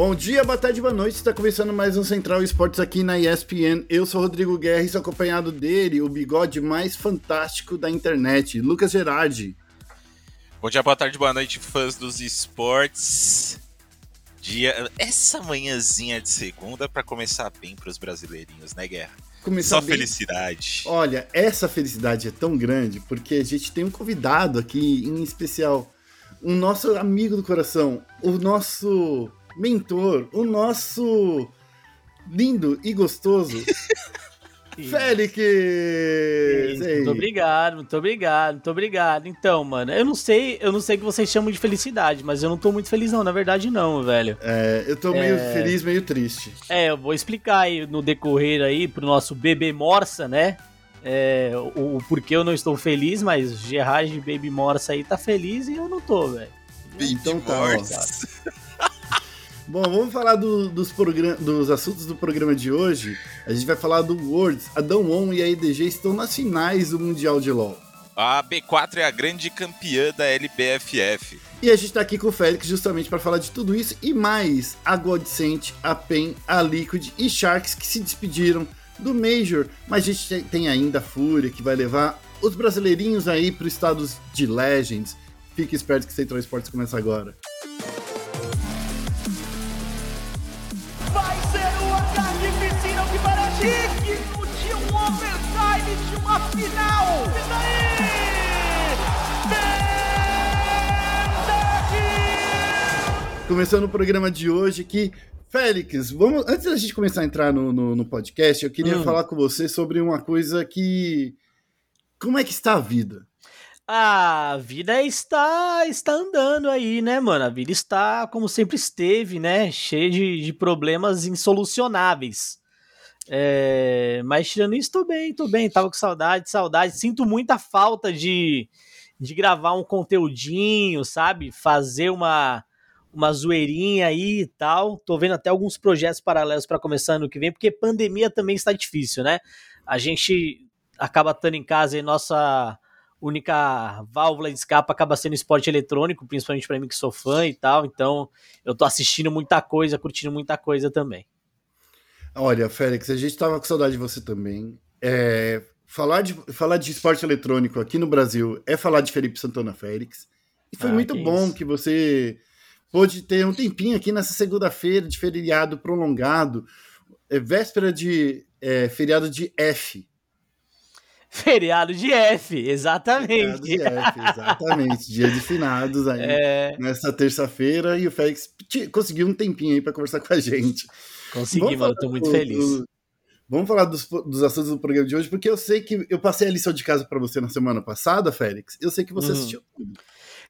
Bom dia, boa tarde, boa noite. Está começando mais um Central Esportes aqui na ESPN. Eu sou Rodrigo Guerra e sou acompanhado dele, o bigode mais fantástico da internet, Lucas Gerardi. Bom dia, boa tarde, boa noite, fãs dos esportes. Dia, essa manhãzinha de segunda para começar bem para os brasileirinhos, né, Guerra? Começar Só bem... felicidade. Olha, essa felicidade é tão grande porque a gente tem um convidado aqui em especial, um nosso amigo do coração, o nosso mentor, o nosso lindo e gostoso Félix! Muito obrigado, muito obrigado, muito obrigado. Então, mano, eu não sei, eu não sei o que vocês chamam de felicidade, mas eu não tô muito feliz não, na verdade não, velho. É, eu tô meio é... feliz, meio triste. É, eu vou explicar aí no decorrer aí pro nosso bebê Morsa, né? É, o, o porquê eu não estou feliz, mas Gerard Baby Morsa aí tá feliz e eu não tô, velho. Então tá, ó, Bom, vamos falar do, dos, dos assuntos do programa de hoje. A gente vai falar do Worlds. A Dão e a EDG estão nas finais do Mundial de LoL. A B4 é a grande campeã da LBFF. E a gente tá aqui com o Félix justamente para falar de tudo isso e mais. A Godsent, a PEN, a Liquid e Sharks que se despediram do Major. Mas a gente tem ainda a Fúria que vai levar os brasileirinhos aí para os estados de Legends. Fique esperto que Central Esportes começa agora. Digno de um overtime, de uma final. E daí? Começando o programa de hoje aqui, Félix, vamos, antes da gente começar a entrar no, no, no podcast, eu queria hum. falar com você sobre uma coisa que. Como é que está a vida? A vida está está andando aí, né, mano? A vida está como sempre esteve, né? Cheia de, de problemas insolucionáveis. É, mas tirando isso, tô bem, tô bem. Tava com saudade, saudade. Sinto muita falta de, de gravar um conteúdinho, sabe? Fazer uma, uma zoeirinha aí e tal. Tô vendo até alguns projetos paralelos para começar ano que vem, porque pandemia também está difícil, né? A gente acaba estando em casa e nossa única válvula de escape acaba sendo esporte eletrônico, principalmente para mim que sou fã e tal. Então, eu tô assistindo muita coisa, curtindo muita coisa também. Olha, Félix, a gente estava com saudade de você também. É, falar, de, falar de esporte eletrônico aqui no Brasil é falar de Felipe Santana Félix. E foi ah, muito que bom isso. que você pôde ter um tempinho aqui nessa segunda-feira de feriado prolongado, é, véspera de é, feriado de F. Feriado de F, exatamente. Feriado de F, exatamente. Dia de finados aí, é... nessa terça-feira, e o Félix conseguiu um tempinho aí para conversar com a gente. Consegui, mano, tô muito do, feliz. Do, vamos falar dos, dos assuntos do programa de hoje, porque eu sei que eu passei a lição de casa para você na semana passada, Félix. Eu sei que você uhum. assistiu tudo.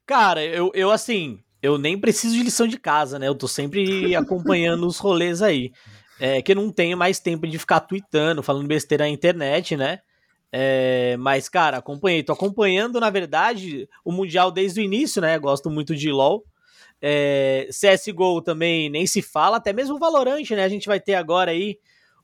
Cara, eu, eu assim, eu nem preciso de lição de casa, né? Eu tô sempre acompanhando os rolês aí. É que eu não tenho mais tempo de ficar tweetando, falando besteira na internet, né? É, mas, cara, acompanhei. Tô acompanhando, na verdade, o Mundial desde o início, né? Gosto muito de LoL. É, CSGO também nem se fala, até mesmo o Valorant, né? A gente vai ter agora aí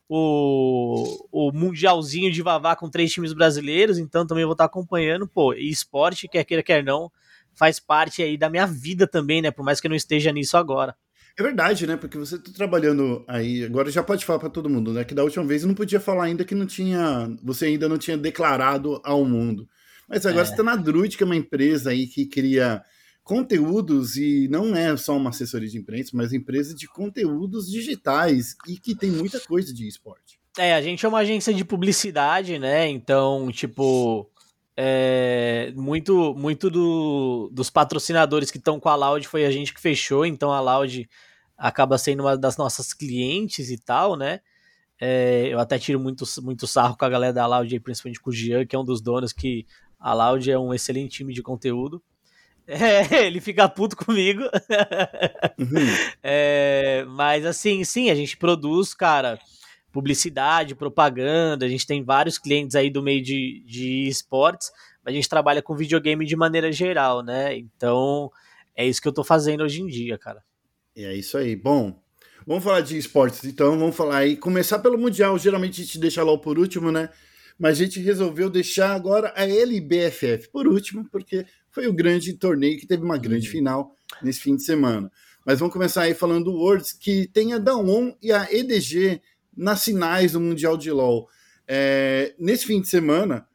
o, o Mundialzinho de Vavá com três times brasileiros, então também vou estar acompanhando. Pô, e esporte, quer queira, quer não, faz parte aí da minha vida também, né? Por mais que eu não esteja nisso agora. É verdade, né? Porque você tá trabalhando aí, agora já pode falar para todo mundo, né? Que da última vez eu não podia falar ainda que não tinha, você ainda não tinha declarado ao mundo. Mas agora é. você tá na Druid, que é uma empresa aí que cria conteúdos e não é só uma assessoria de imprensa, mas empresa de conteúdos digitais e que tem muita coisa de esporte. É, a gente é uma agência de publicidade, né? Então, tipo, é, muito muito do, dos patrocinadores que estão com a Loud foi a gente que fechou, então a Loud acaba sendo uma das nossas clientes e tal, né? É, eu até tiro muito, muito sarro com a galera da Loud, principalmente com o Jean, que é um dos donos, que a Loud é um excelente time de conteúdo. É, ele fica puto comigo. Uhum. É, mas assim, sim, a gente produz, cara, publicidade, propaganda, a gente tem vários clientes aí do meio de, de esportes, mas a gente trabalha com videogame de maneira geral, né? Então, é isso que eu tô fazendo hoje em dia, cara. É isso aí. Bom, vamos falar de esportes, então, vamos falar aí, começar pelo Mundial, geralmente a gente deixa lá por último, né? Mas a gente resolveu deixar agora a LBFF por último, porque foi o grande torneio que teve uma grande uhum. final nesse fim de semana. Mas vamos começar aí falando do Worlds, que tem a Dawn e a EDG nas finais do Mundial de LoL. É, nesse fim de semana,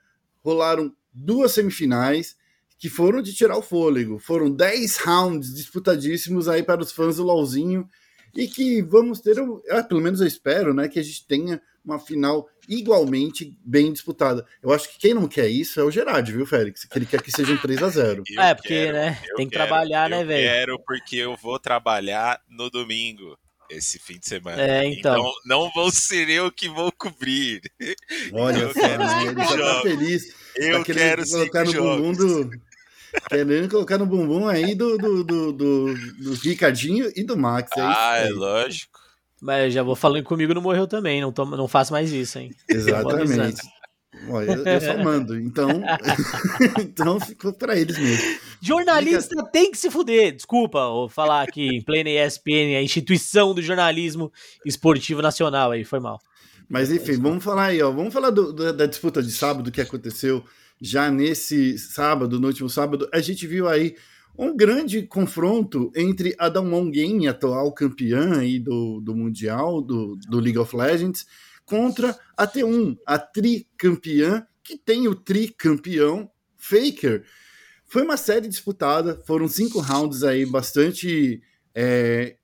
rolaram duas semifinais que foram de tirar o fôlego. Foram 10 rounds disputadíssimos aí para os fãs do LoLzinho e que vamos ter, ah, pelo menos eu espero, né, que a gente tenha uma final igualmente bem disputada. Eu acho que quem não quer isso é o Gerard, viu, Félix? Que ele quer que seja um 3 a 0 É, porque, quero, né, tem que quero, trabalhar, né, velho? Eu quero porque eu vou trabalhar no domingo esse fim de semana. É, então. então não vou ser eu que vou cobrir. Olha eu quero ele já tá feliz. Eu tá quero colocar no bumbum do, Querendo colocar no bumbum aí do, do, do, do, do Ricardinho e do Max. É ah, é lógico. Mas já vou falando comigo não morreu também, não, tomo, não faço mais isso, hein? Exatamente. Olha, eu, eu só mando, então, então ficou para eles mesmo. Jornalista Fica... tem que se fuder, desculpa, vou falar aqui em plena ESPN, a instituição do jornalismo esportivo nacional aí, foi mal. Mas enfim, vamos falar aí, ó, vamos falar do, do, da disputa de sábado que aconteceu já nesse sábado, no último sábado, a gente viu aí um grande confronto entre a Damwon Game, atual campeã aí do, do Mundial, do, do League of Legends, contra a T1, a tricampeã, que tem o tricampeão Faker. Foi uma série disputada, foram cinco rounds aí bastante é,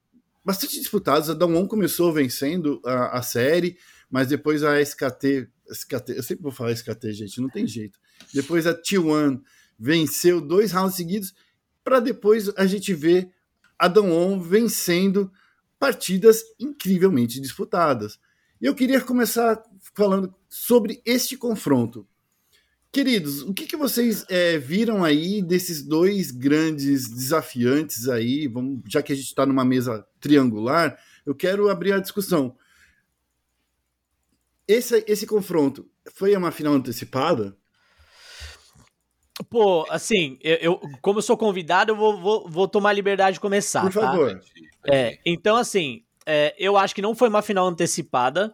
bastante disputados. A Damwon começou vencendo a, a série, mas depois a SKT, SKT, eu sempre vou falar SKT, gente, não tem jeito. Depois a T1 venceu dois rounds seguidos para depois a gente ver a Dawn vencendo partidas incrivelmente disputadas. Eu queria começar falando sobre este confronto. Queridos, o que, que vocês é, viram aí desses dois grandes desafiantes aí? Vamos, já que a gente está numa mesa triangular, eu quero abrir a discussão. Esse, esse confronto foi uma final antecipada? Pô, assim, eu, eu, como eu sou convidado, eu vou, vou, vou tomar liberdade de começar. Por tá? favor. É, então, assim, é, eu acho que não foi uma final antecipada.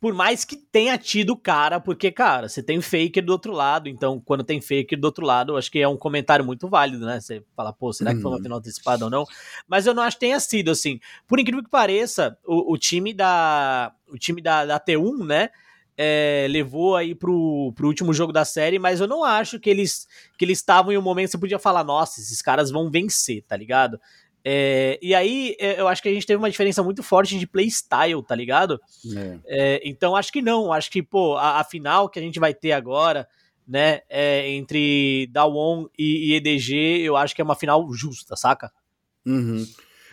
Por mais que tenha tido cara, porque, cara, você tem faker do outro lado, então quando tem faker do outro lado, acho que é um comentário muito válido, né? Você fala, pô, será que foi uma uhum. final antecipada ou não? Mas eu não acho que tenha sido, assim. Por incrível que pareça, o, o time da. O time da, da T1, né? É, levou aí pro, pro último jogo da série, mas eu não acho que eles que eles estavam em um momento que você podia falar, nossa, esses caras vão vencer, tá ligado? É, e aí é, eu acho que a gente teve uma diferença muito forte de playstyle, tá ligado? É. é. então acho que não, acho que, pô, a, a, final que a gente vai ter agora, né, é, entre Dawon e, e, EDG, eu acho que é uma final justa, saca? Uhum.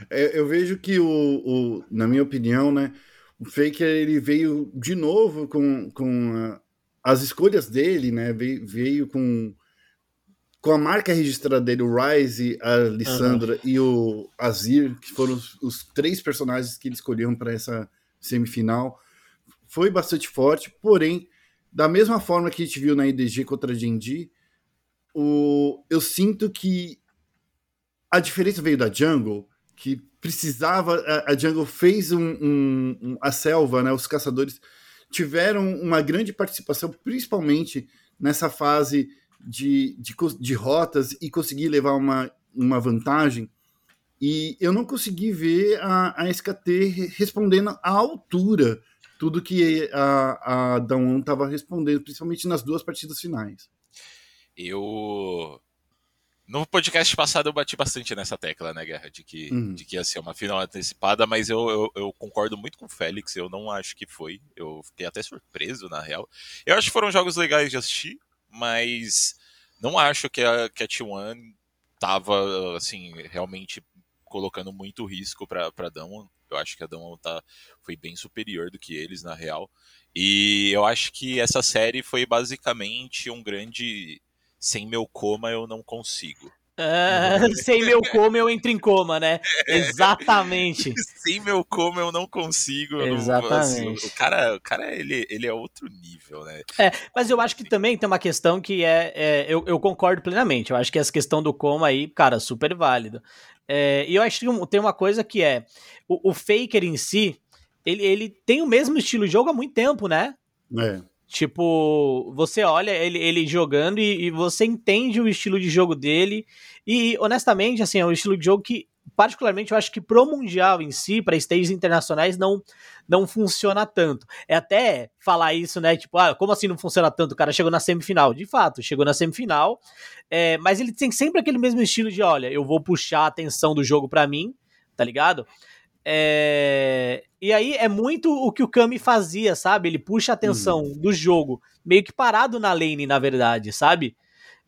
É, eu vejo que o, o, na minha opinião, né, o Faker ele veio de novo com, com uh, as escolhas dele, né? Veio, veio, com, com a marca registrada dele, o Rise, a Lissandra uhum. e o Azir, que foram os, os três personagens que ele escolheu para essa semifinal. Foi bastante forte, porém, da mesma forma que a gente viu na IDG contra a Genji, o, eu sinto que a diferença veio da Jungle, que precisava. A, a Jungle fez um, um, um, a selva, né? Os caçadores tiveram uma grande participação, principalmente nessa fase de, de, de rotas e conseguir levar uma, uma vantagem. E eu não consegui ver a, a SKT respondendo à altura tudo que a, a Dawn estava respondendo, principalmente nas duas partidas finais. Eu no podcast passado eu bati bastante nessa tecla, né, Guerra? De que, uhum. de que ia ser uma final antecipada, mas eu, eu, eu, concordo muito com o Félix, eu não acho que foi. Eu fiquei até surpreso, na real. Eu acho que foram jogos legais de assistir, mas não acho que a, que a T1 tava, assim, realmente colocando muito risco pra, pra Damwon. Eu acho que a Damwon tá, foi bem superior do que eles, na real. E eu acho que essa série foi basicamente um grande sem meu coma eu não consigo. Uh, sem meu coma eu entro em coma, né? Exatamente. sem meu coma eu não consigo. Exatamente. Não, assim, o cara, o cara ele, ele é outro nível, né? É, mas eu acho que também tem uma questão que é. é eu, eu, concordo plenamente. Eu acho que essa questão do coma aí, cara, super válido. É, e eu acho que tem uma coisa que é. O, o Faker em si, ele, ele tem o mesmo estilo de jogo há muito tempo, né? É. Tipo, você olha ele, ele jogando e, e, você entende o estilo de jogo dele. E, honestamente, assim, é um estilo de jogo que particularmente, eu acho que pro Mundial em si, para stages internacionais, não, não funciona tanto. É até falar isso, né? Tipo, ah, como assim não funciona tanto? O cara chegou na semifinal. De fato, chegou na semifinal, é, mas ele tem sempre aquele mesmo estilo de: olha, eu vou puxar a atenção do jogo para mim, tá ligado? É... E aí é muito o que o Kami fazia, sabe? Ele puxa a atenção uhum. do jogo, meio que parado na lane, na verdade, sabe?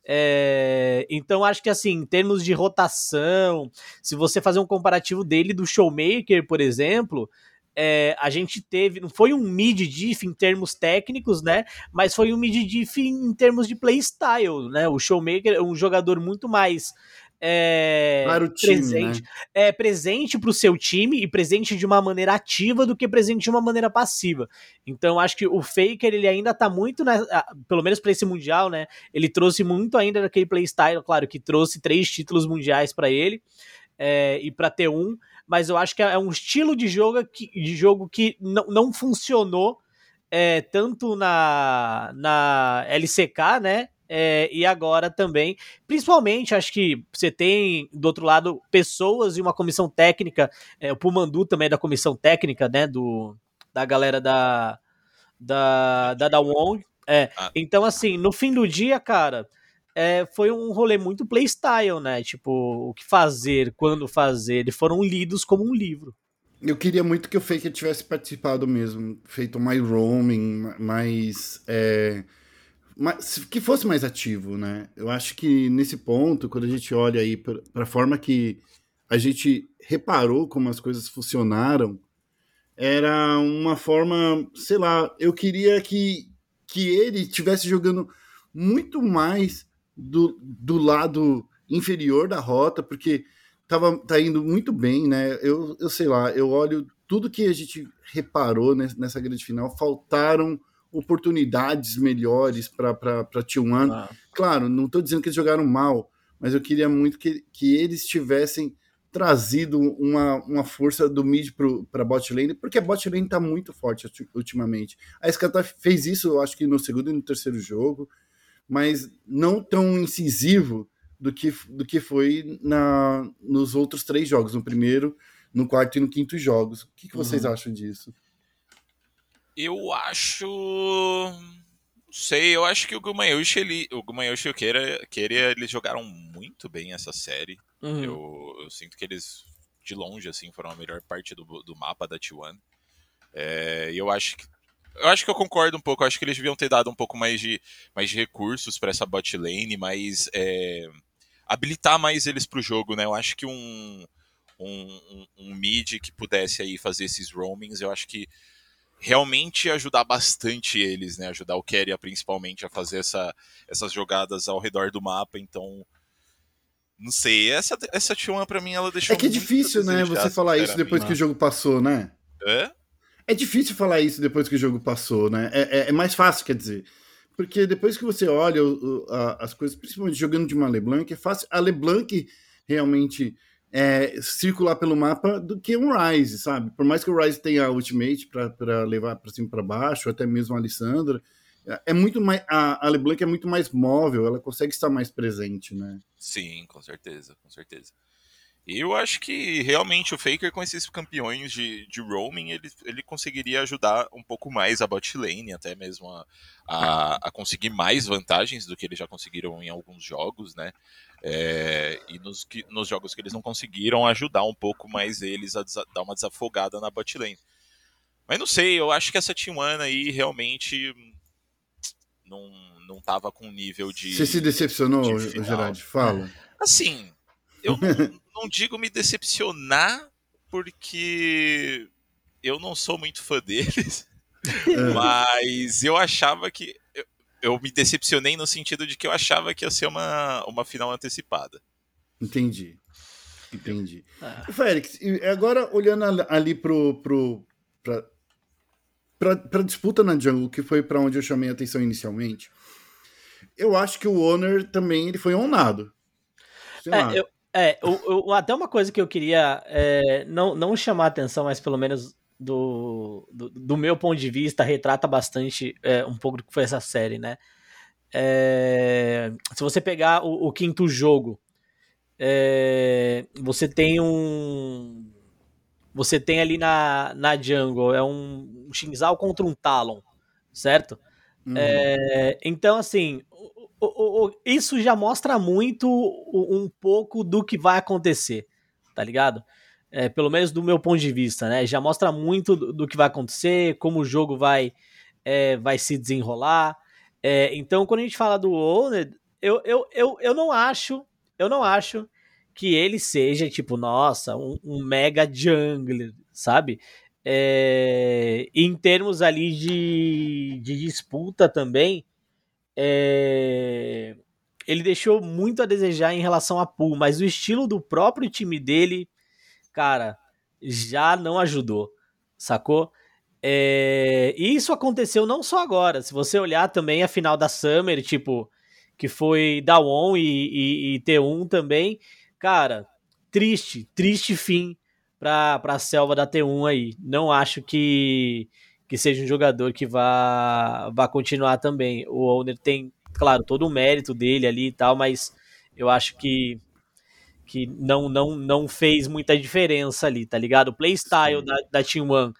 É, então acho que assim, em termos de rotação, se você fazer um comparativo dele do Showmaker, por exemplo, é, a gente teve, não foi um mid diff em termos técnicos, né? Mas foi um mid diff em termos de playstyle, né? O Showmaker é um jogador muito mais é, time, presente, né? é presente para o seu time e presente de uma maneira ativa do que presente de uma maneira passiva. Então acho que o Faker ele ainda tá muito na, pelo menos para esse mundial, né? Ele trouxe muito ainda daquele playstyle, claro que trouxe três títulos mundiais para ele é, e para ter um, mas eu acho que é um estilo de jogo que, de jogo que não, não funcionou é, tanto na, na LCK, né? É, e agora também, principalmente, acho que você tem do outro lado pessoas e uma comissão técnica, é, o Pumandu também é da comissão técnica, né, do, da galera da da da, da Wong. É, ah. Então, assim, no fim do dia, cara, é, foi um rolê muito playstyle, né? Tipo, o que fazer, quando fazer, eles foram lidos como um livro. Eu queria muito que o Faker tivesse participado mesmo, feito mais roaming, mais. É que fosse mais ativo, né? Eu acho que nesse ponto, quando a gente olha aí para a forma que a gente reparou como as coisas funcionaram, era uma forma, sei lá, eu queria que, que ele estivesse jogando muito mais do, do lado inferior da rota, porque tava, tá indo muito bem, né? Eu, eu sei lá, eu olho tudo que a gente reparou nessa grande final, faltaram oportunidades melhores para T1. Ah. Claro, não estou dizendo que eles jogaram mal, mas eu queria muito que, que eles tivessem trazido uma, uma força do mid para bot lane, porque a bot lane está muito forte ultimamente. A Skata fez isso, eu acho que no segundo e no terceiro jogo, mas não tão incisivo do que, do que foi na, nos outros três jogos, no primeiro, no quarto e no quinto jogos. O que, que vocês uhum. acham disso? Eu acho. Não sei, eu acho que o Gumayushi, ele, o Gumayushi e o Keira, Keira, eles jogaram muito bem essa série. Uhum. Eu, eu, sinto que eles, de longe, assim, foram a melhor parte do, do mapa da T1. É, e eu acho que eu acho que eu concordo um pouco. Eu acho que eles deviam ter dado um pouco mais de, mais de recursos para essa bot lane, mas é, habilitar mais eles para o jogo, né? Eu acho que um, um, um, um, mid que pudesse aí fazer esses roamings, eu acho que realmente ajudar bastante eles, né? Ajudar o Keria principalmente a fazer essa, essas jogadas ao redor do mapa, então não sei, essa essa T1 para mim ela deixou É que é difícil, né, você falar isso depois que o jogo passou, né? É? É difícil falar isso depois que o jogo passou, né? É, é, é mais fácil, quer dizer. Porque depois que você olha o, a, as coisas, principalmente jogando de uma LeBlanc, é fácil. A LeBlanc realmente é, circular pelo mapa do que um Rise, sabe? Por mais que o Rise tenha a Ultimate para levar para cima para baixo, até mesmo a Alessandra, é muito mais a, a LeBlanc é muito mais móvel, ela consegue estar mais presente, né? Sim, com certeza, com certeza. E eu acho que realmente o Faker com esses campeões de, de roaming, ele, ele conseguiria ajudar um pouco mais a bot lane, até mesmo a, a, a conseguir mais vantagens do que eles já conseguiram em alguns jogos, né? É, e nos, que, nos jogos que eles não conseguiram, ajudar um pouco mais eles a dar uma desafogada na bot lane. Mas não sei, eu acho que essa T1 aí realmente não, não tava com nível de. Você se decepcionou, de Gerard? Fala. Assim, eu não, não digo me decepcionar, porque eu não sou muito fã deles. É. Mas eu achava que eu me decepcionei no sentido de que eu achava que ia ser uma, uma final antecipada. Entendi. Entendi. Ah. Félix, agora olhando ali pro, pro, pra, pra, pra disputa na jungle, que foi para onde eu chamei a atenção inicialmente, eu acho que o Honor também ele foi honrado. É, eu, é eu, eu, até uma coisa que eu queria é, não, não chamar a atenção, mas pelo menos do, do, do, meu ponto de vista, retrata bastante é, um pouco do que foi essa série, né? É, se você pegar o, o quinto jogo, é, você tem um. Você tem ali na, na jungle, é um, um Shinzal contra um Talon, certo? Uhum. É, então, assim, o, o, o, isso já mostra muito um pouco do que vai acontecer, tá ligado? É, pelo menos do meu ponto de vista, né? Já mostra muito do, do que vai acontecer, como o jogo vai, é, vai se desenrolar. É, então, quando a gente fala do Owner, eu, eu, eu, eu não acho, eu não acho que ele seja, tipo, nossa, um, um mega jungler, sabe? É, em termos ali de, de disputa também, é, ele deixou muito a desejar em relação a pool, mas o estilo do próprio time dele, cara, já não ajudou, sacou? É, e isso aconteceu não só agora. Se você olhar também a final da Summer, tipo, que foi da ON e, e, e T1 também, cara, triste, triste fim para a selva da T1 aí. Não acho que, que seja um jogador que vá, vá continuar também. O Owner tem, claro, todo o mérito dele ali e tal, mas eu acho que que não, não, não fez muita diferença ali, tá ligado? O playstyle da, da Team One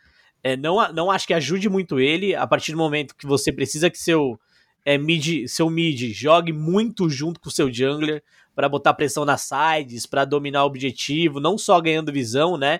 é, não, não acho que ajude muito ele a partir do momento que você precisa que seu é, mid, seu mid jogue muito junto com o seu jungler para botar pressão nas sides, para dominar o objetivo, não só ganhando visão, né?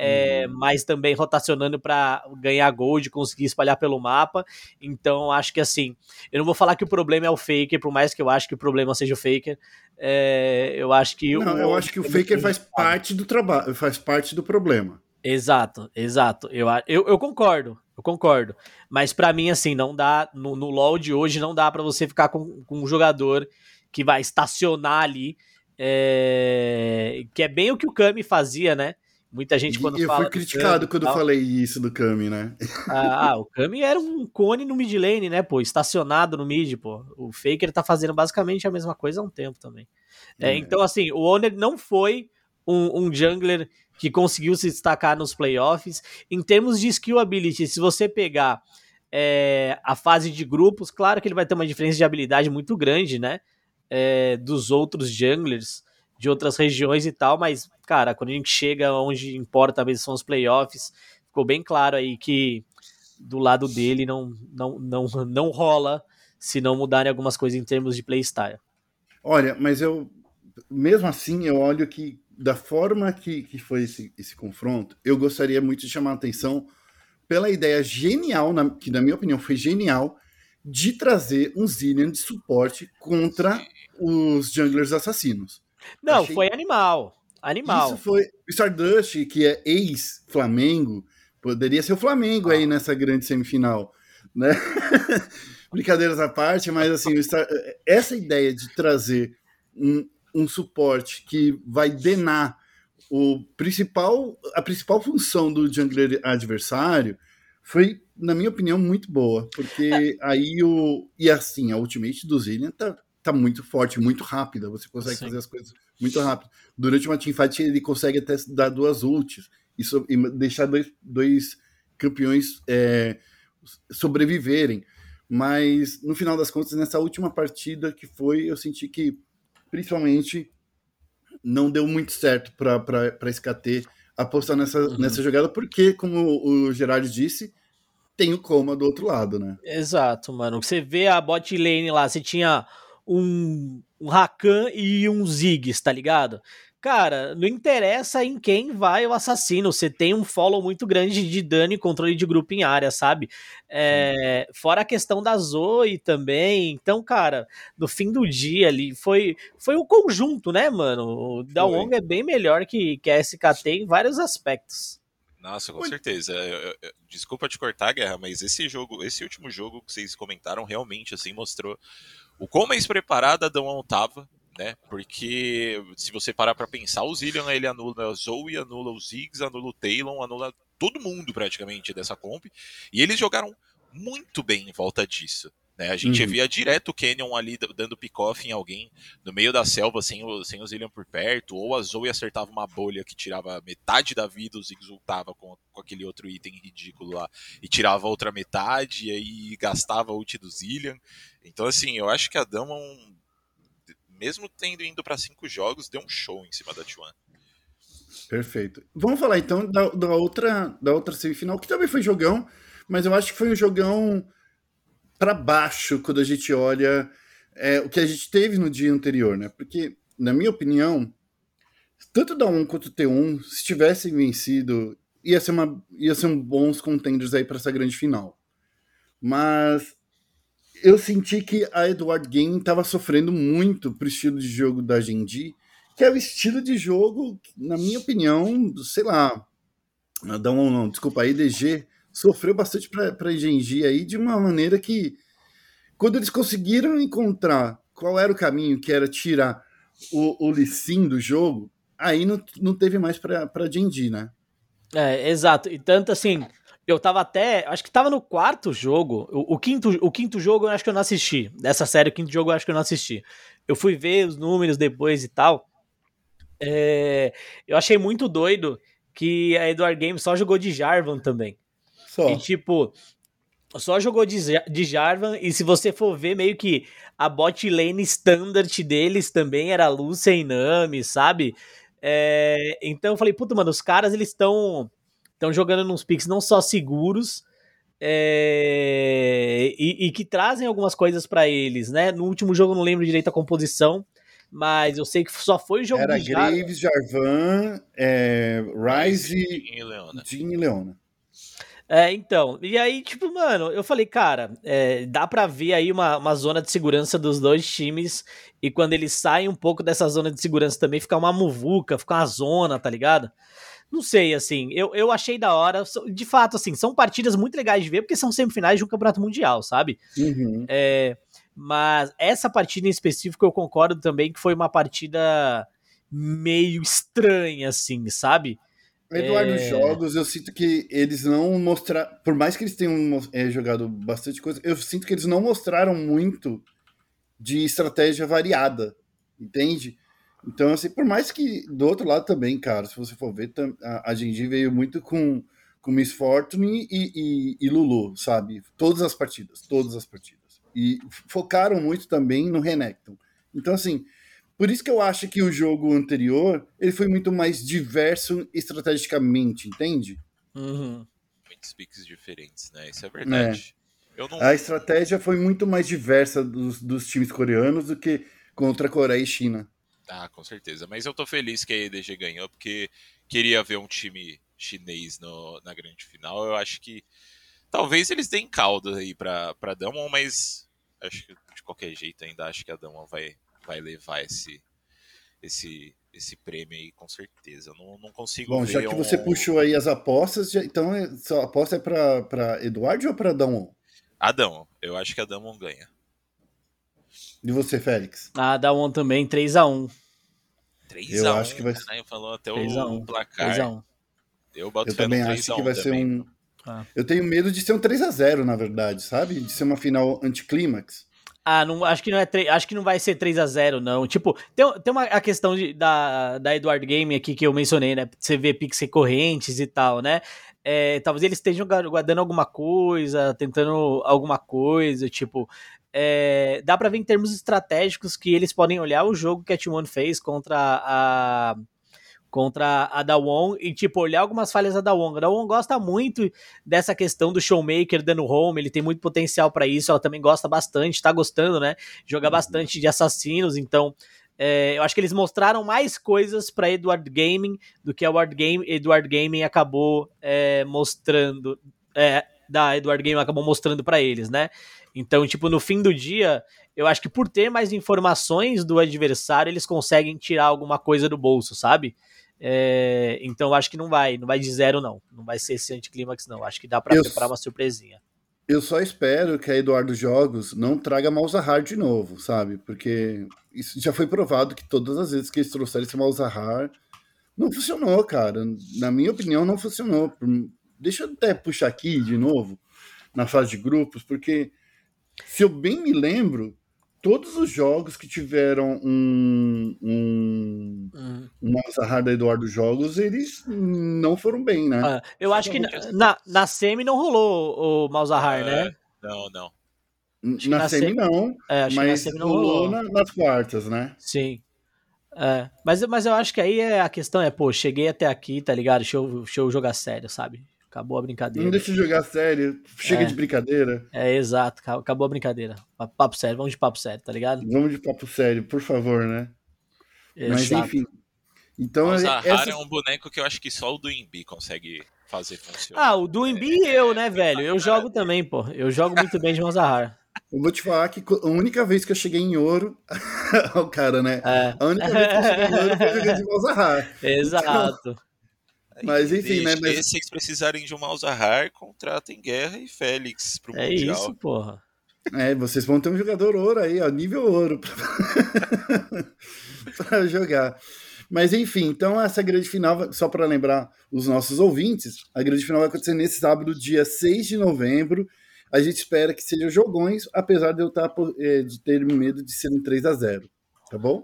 É, uhum. mas também rotacionando para ganhar gold, conseguir espalhar pelo mapa. Então, acho que assim, eu não vou falar que o problema é o Faker, por mais que eu acho que o problema seja o Faker. É, eu acho que não, o, eu acho que o Faker faz parte do trabalho, faz parte do problema. Exato, exato. Eu, eu, eu concordo, eu concordo. Mas para mim, assim, não dá. No, no LoL de hoje, não dá para você ficar com, com um jogador que vai estacionar ali. É, que é bem o que o Kami fazia, né? Muita gente quando eu fala. Eu fui criticado quando tal, falei isso do Kami, né? Ah, ah, o Kami era um cone no mid lane, né, pô? Estacionado no mid, pô. O Faker tá fazendo basicamente a mesma coisa há um tempo também. É, é. Então, assim, o Owner não foi um, um jungler que conseguiu se destacar nos playoffs. Em termos de skill ability, se você pegar é, a fase de grupos, claro que ele vai ter uma diferença de habilidade muito grande, né? É, dos outros junglers de outras regiões e tal, mas, cara, quando a gente chega onde importa mesmo são os playoffs, ficou bem claro aí que do lado dele não, não, não, não rola se não mudarem algumas coisas em termos de playstyle. Olha, mas eu, mesmo assim, eu olho que da forma que, que foi esse, esse confronto, eu gostaria muito de chamar a atenção pela ideia genial, na, que na minha opinião foi genial, de trazer um Zillion de suporte contra os junglers assassinos. Não, Achei... foi animal. Animal. Isso foi. O Stardust, que é ex-Flamengo, poderia ser o Flamengo ah. aí nessa grande semifinal. Né? Brincadeiras à parte, mas assim, Star... essa ideia de trazer um, um suporte que vai denar o principal, a principal função do jungler adversário foi, na minha opinião, muito boa, porque é. aí o e assim a ultimate do Zillion tá, tá muito forte, muito rápida, você consegue Sim. fazer as coisas muito rápido. Durante uma teamfight ele consegue até dar duas ults e, so, e deixar dois, dois campeões é, sobreviverem. Mas no final das contas, nessa última partida que foi, eu senti que principalmente não deu muito certo para SKT apostar nessa, uhum. nessa jogada, porque, como o Gerard disse, tem o Coma do outro lado, né? Exato, mano. Você vê a bot lane lá, você tinha um, um Rakan e um Ziggs, tá ligado? cara, não interessa em quem vai o assassino, você tem um follow muito grande de dano e controle de grupo em área, sabe? É, fora a questão da Zoe também, então, cara, no fim do dia ali, foi, foi um conjunto, né, mano? O Dalwong é bem melhor que, que a SKT em vários aspectos. Nossa, com certeza. Eu, eu, desculpa te cortar, Guerra, mas esse jogo, esse último jogo que vocês comentaram realmente assim mostrou o quão mais preparada a Dawn né? Porque se você parar para pensar, o Zillion ele anula a Zoe, anula o Ziggs, anula o Talon, anula todo mundo praticamente dessa comp. E eles jogaram muito bem em volta disso. Né? A gente uhum. via direto o Canyon ali dando pick-off em alguém no meio da selva sem o, sem o Zillion por perto, ou a Zoe acertava uma bolha que tirava metade da vida, o Ziggs ultava com, com aquele outro item ridículo lá e tirava outra metade, e aí gastava a ult do Zillion. Então, assim, eu acho que a Damon mesmo tendo indo para cinco jogos, deu um show em cima da T1. Perfeito. Vamos falar então da, da, outra, da outra semifinal, que também foi jogão, mas eu acho que foi um jogão para baixo quando a gente olha é, o que a gente teve no dia anterior, né? Porque, na minha opinião, tanto da 1 quanto o T1, se tivessem vencido, ia ser, uma, ia ser um bons contenders aí para essa grande final. Mas eu senti que a Edward Game estava sofrendo muito pro estilo de jogo da Genji, que é o estilo de jogo, na minha opinião, sei lá, não, não, desculpa, a IDG sofreu bastante para a Genji aí de uma maneira que, quando eles conseguiram encontrar qual era o caminho, que era tirar o, o Lissin do jogo, aí não, não teve mais para Genji, né? É, exato. E tanto assim, eu tava até. Acho que tava no quarto jogo. O, o, quinto, o quinto jogo eu acho que eu não assisti. Dessa série, o quinto jogo eu acho que eu não assisti. Eu fui ver os números depois e tal. É, eu achei muito doido que a Edward Games só jogou de Jarvan também. Só. E tipo, só jogou de, de Jarvan. E se você for ver, meio que a bot lane standard deles também era Lúcia e Nami, sabe? É, então eu falei, puta, mano, os caras eles estão estão jogando nos picks não só seguros é, e, e, que trazem algumas coisas para eles, né? No último jogo eu não lembro direito a composição, mas eu sei que só foi jogo Era de Graves, Jarvan, é, Ryze, e Leona. Jean e Leona. É, então, e aí, tipo, mano, eu falei, cara, é, dá pra ver aí uma, uma zona de segurança dos dois times, e quando eles saem um pouco dessa zona de segurança também, fica uma muvuca, fica uma zona, tá ligado? Não sei, assim, eu, eu achei da hora. De fato, assim, são partidas muito legais de ver, porque são semifinais de um campeonato mundial, sabe? Uhum. É, mas essa partida em específico eu concordo também que foi uma partida meio estranha, assim, sabe? Eduardo, é... jogos, eu sinto que eles não mostraram. Por mais que eles tenham é, jogado bastante coisa, eu sinto que eles não mostraram muito de estratégia variada, entende? Então, assim, por mais que do outro lado também, cara, se você for ver, a, a Genji veio muito com, com Miss Fortune e, e, e, Lulu, sabe? Todas as partidas, todas as partidas. E focaram muito também no Renekton. Então, assim, por isso que eu acho que o jogo anterior ele foi muito mais diverso estrategicamente, entende? Uhum. Muitos picks diferentes, né? Isso é verdade. É. Não... A estratégia foi muito mais diversa dos, dos times coreanos do que contra Coreia e China. Ah, com certeza. Mas eu tô feliz que a EDG ganhou, porque queria ver um time chinês no, na grande final. Eu acho que talvez eles deem caldo aí pra, pra Damon, mas acho que de qualquer jeito ainda acho que a Damon vai, vai levar esse, esse, esse prêmio aí, com certeza. Eu não, não consigo Bom, já que um... você puxou aí as apostas, já, então é, a aposta é pra, pra Eduardo ou pra Damon? A Damon. Eu acho que a Damon ganha. E você, Félix? Ah, um também, 3x1. 3x1. Eu acho que vai ser. Né? Falou até o placar. 3x1. Eu, eu também acho que vai ser um. Ah. Eu tenho medo de ser um 3x0, na verdade, sabe? De ser uma final anticlímax. Ah, não, acho que não é acho que não vai ser 3 a 0 não. Tipo, tem, tem uma a questão de, da, da Edward Game aqui que eu mencionei, né? Você vê pix recorrentes e tal, né? É, talvez eles estejam guardando alguma coisa, tentando alguma coisa, tipo, é, dá para ver em termos estratégicos que eles podem olhar o jogo que a T1 fez contra a contra a Dawon e tipo olhar algumas falhas da Dawon. A Dawon gosta muito dessa questão do showmaker dando home, ele tem muito potencial para isso, ela também gosta bastante, tá gostando, né? Joga uhum. bastante de assassinos, então é, eu acho que eles mostraram mais coisas para Edward Gaming do que a Edward, Game, Edward Gaming acabou é, mostrando, é, da Edward Gaming acabou mostrando para eles, né? Então, tipo, no fim do dia, eu acho que por ter mais informações do adversário, eles conseguem tirar alguma coisa do bolso, sabe? É, então, acho que não vai, não vai de zero, não. Não vai ser esse anticlímax, não. Acho que dá para preparar uma surpresinha. Eu só espero que a Eduardo Jogos não traga Malzahar de novo, sabe? Porque isso já foi provado que todas as vezes que eles trouxeram esse Malzahar, não funcionou, cara. Na minha opinião, não funcionou. Deixa eu até puxar aqui de novo, na fase de grupos, porque se eu bem me lembro, todos os jogos que tiveram um, um, uhum. uma da Eduardo Jogos, eles não foram bem, né? Ah, eu acho que na, na semi não rolou o Malzahar, é, né? Não, não. Na, na semi, não, é, mas na semi não rolou, rolou. Na, nas quartas, né? Sim. É, mas, mas eu acho que aí é, a questão é, pô, cheguei até aqui, tá ligado? Deixa eu, deixa eu jogar sério, sabe? Acabou a brincadeira. Não deixa eu jogar sério, chega é, de brincadeira. É, exato, acabou a brincadeira. Papo sério, vamos de papo sério, tá ligado? Vamos de papo sério, por favor, né? Exato. Mas enfim. Então, o Zahar essa... é um boneco que eu acho que só o do Imbi consegue fazer funcionar. Ah, o do Imbi e eu, né, velho? Eu jogo também, pô. Eu jogo muito bem de Malzahar. Eu vou te falar que a única vez que eu cheguei em ouro. o cara, né? É. A única vez que eu cheguei em ouro foi jogando de Malzahar. Exato. Então, mas enfim, né? Mas... Se vocês precisarem de um Malzahar, contratem Guerra e Félix pro é Mundial. É isso, porra. É, vocês vão ter um jogador ouro aí, ó, nível ouro pra, pra jogar. Mas enfim, então essa grande final, só para lembrar os nossos ouvintes, a grande final vai acontecer nesse sábado, dia 6 de novembro. A gente espera que sejam jogões, apesar de eu estar tá, é, de ter medo de ser um 3 a 0 Tá bom?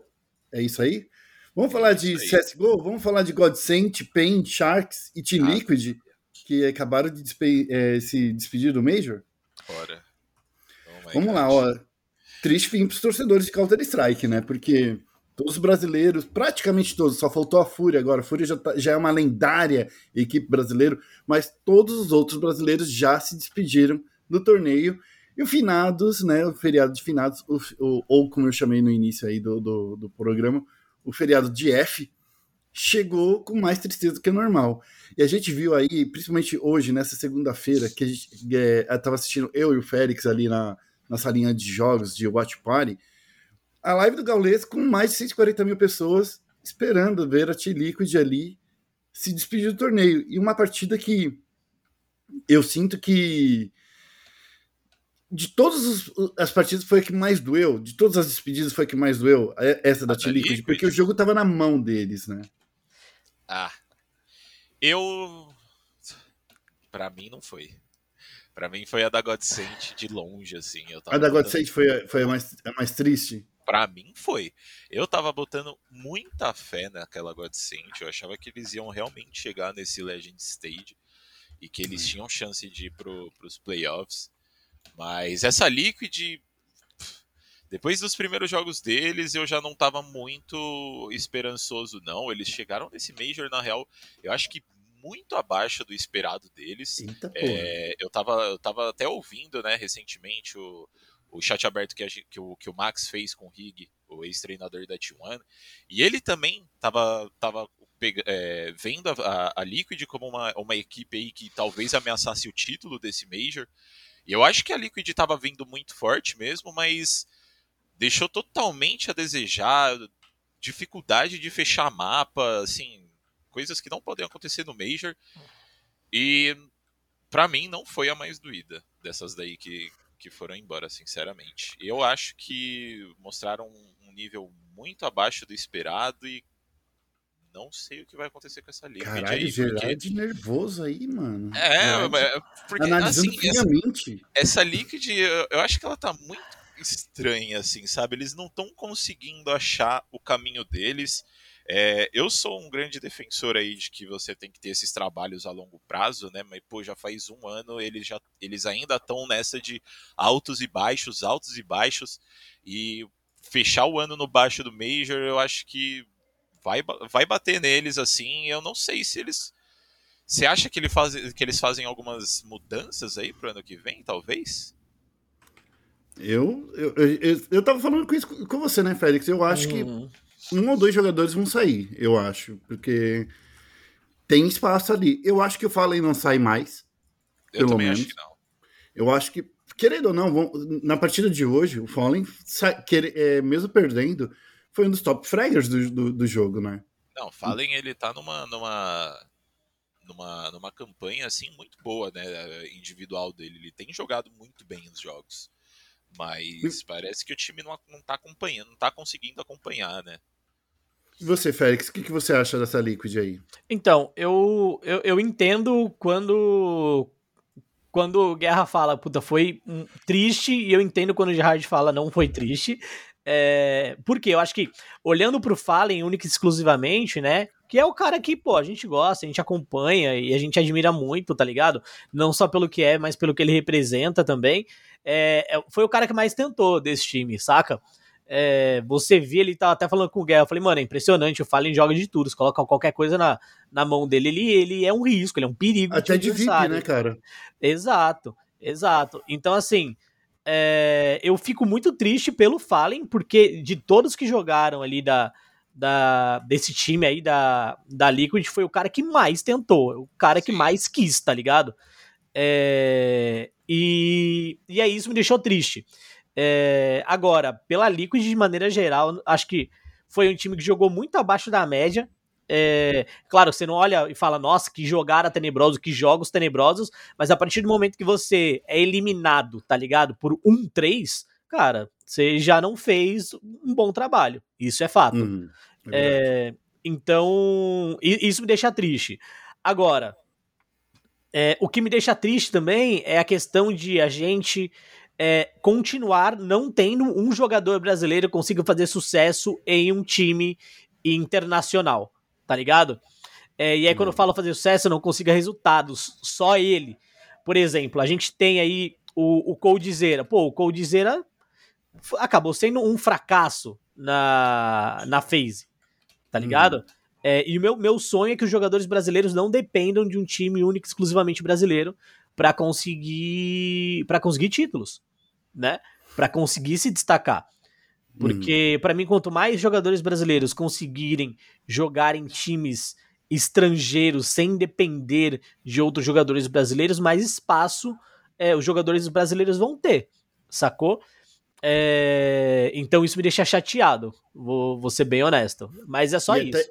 É isso aí? Vamos falar de CSGO? Vamos falar de Godsent, Pain, Sharks e Team ah, Liquid, que acabaram de despe é, se despedir do Major? Bora. Oh Vamos God. lá, ó. Triste fim para os torcedores de Counter-Strike, né? Porque todos os brasileiros, praticamente todos, só faltou a Fúria agora. A Fúria já, tá, já é uma lendária equipe brasileira, mas todos os outros brasileiros já se despediram do torneio. E o Finados, né? O feriado de Finados, o, o, ou como eu chamei no início aí do, do, do, programa, o feriado de F, chegou com mais tristeza do que normal. E a gente viu aí, principalmente hoje, nessa segunda-feira, que a gente estava é, assistindo eu e o Félix ali na, na salinha de jogos de Watch Party a live do Gaules com mais de 140 mil pessoas esperando ver a T-Liquid ali se despedir do torneio. E uma partida que eu sinto que de todas as partidas foi a que mais doeu, de todas as despedidas foi a que mais doeu, é, essa da T-Liquid, porque o jogo estava na mão deles, né? Ah, eu... Pra mim não foi. Pra mim foi a da Godsent de longe, assim. a da Godsent foi, foi a, mais, a mais triste? Pra mim foi. Eu tava botando muita fé naquela Godsent. Eu achava que eles iam realmente chegar nesse Legend Stage e que eles tinham chance de ir pro, pros playoffs. Mas essa Liquid, depois dos primeiros jogos deles, eu já não tava muito esperançoso, não. Eles chegaram nesse Major, na real, eu acho que muito abaixo do esperado deles. Eita, é, eu, tava, eu tava até ouvindo, né, recentemente o o chat aberto que, a, que, o, que o Max fez com o Rig, o ex-treinador da T1, e ele também estava tava, é, vendo a, a, Liquid como uma, uma equipe aí que talvez ameaçasse o título desse Major. E eu acho que a Liquid estava vindo muito forte mesmo, mas deixou totalmente a desejar, dificuldade de fechar mapa, assim, coisas que não podem acontecer no Major. E para mim não foi a mais doída dessas daí que, que foram embora, sinceramente. Eu acho que mostraram um nível muito abaixo do esperado e não sei o que vai acontecer com essa liga. Caralho, aí, porque... de nervoso aí, mano. É, é porque Analisando assim, friamente. Essa, essa Liquid, eu, eu acho que ela tá muito estranha, assim, sabe? Eles não estão conseguindo achar o caminho deles. É, eu sou um grande defensor aí de que você tem que ter esses trabalhos a longo prazo, né? Mas pô, já faz um ano eles já eles ainda estão nessa de altos e baixos, altos e baixos e fechar o ano no baixo do Major, eu acho que vai, vai bater neles assim. Eu não sei se eles você acha que, ele faz, que eles fazem algumas mudanças aí pro ano que vem, talvez? Eu, eu, eu, eu tava falando com isso com você, né, Félix? Eu acho hum. que um ou dois jogadores vão sair, eu acho, porque tem espaço ali. Eu acho que o Fallen não sai mais. Eu pelo menos. acho que não. Eu acho que, querendo ou não, vão, na partida de hoje, o Fallen, é, mesmo perdendo, foi um dos top fraggers do, do, do jogo, né? Não, Fallen ele tá numa, numa, numa, numa campanha assim muito boa, né? Individual dele. Ele tem jogado muito bem nos jogos. Mas parece que o time não, não tá acompanhando, não tá conseguindo acompanhar, né? E você, Félix, o que, que você acha dessa Liquid aí? Então, eu, eu, eu entendo quando quando o Guerra fala, puta, foi um, triste, e eu entendo quando o Gerard fala, não foi triste. É, porque eu acho que, olhando pro Fallen única e exclusivamente, né? Que é o cara que, pô, a gente gosta, a gente acompanha e a gente admira muito, tá ligado? Não só pelo que é, mas pelo que ele representa também. É, é foi o cara que mais tentou desse time, saca? é, você vê, ele tava até falando com o Guerra, eu falei, mano, é impressionante, o Fallen joga de tudo, você coloca qualquer coisa na, na mão dele, ele, ele é um risco, ele é um perigo. Até de VIP, né, cara? Exato, exato. Então, assim, é, eu fico muito triste pelo Fallen, porque de todos que jogaram ali da, da, desse time aí da, da Liquid, foi o cara que mais tentou, o cara que mais quis, tá ligado? É, e, e aí isso me deixou triste. É, agora, pela Liquid, de maneira geral, acho que foi um time que jogou muito abaixo da média. É, claro, você não olha e fala, nossa, que jogada tenebroso, que jogos tenebrosos, mas a partir do momento que você é eliminado, tá ligado? Por um 3, cara, você já não fez um bom trabalho. Isso é fato. Uhum, é é, então, isso me deixa triste. Agora, é, o que me deixa triste também é a questão de a gente é, continuar não tendo um jogador brasileiro que consiga fazer sucesso em um time internacional, tá ligado? É, e aí, quando eu falo fazer sucesso, não consiga resultados, só ele. Por exemplo, a gente tem aí o, o Coldzera. Pô, o Coldzera acabou sendo um fracasso na, na phase, tá ligado? Hum. É, e o meu, meu sonho é que os jogadores brasileiros não dependam de um time único exclusivamente brasileiro para conseguir para conseguir títulos, né? Para conseguir se destacar. Porque, uhum. para mim, quanto mais jogadores brasileiros conseguirem jogar em times estrangeiros sem depender de outros jogadores brasileiros, mais espaço é, os jogadores brasileiros vão ter, sacou? É, então isso me deixa chateado, vou, vou, ser bem honesto. Mas é só e isso. Até,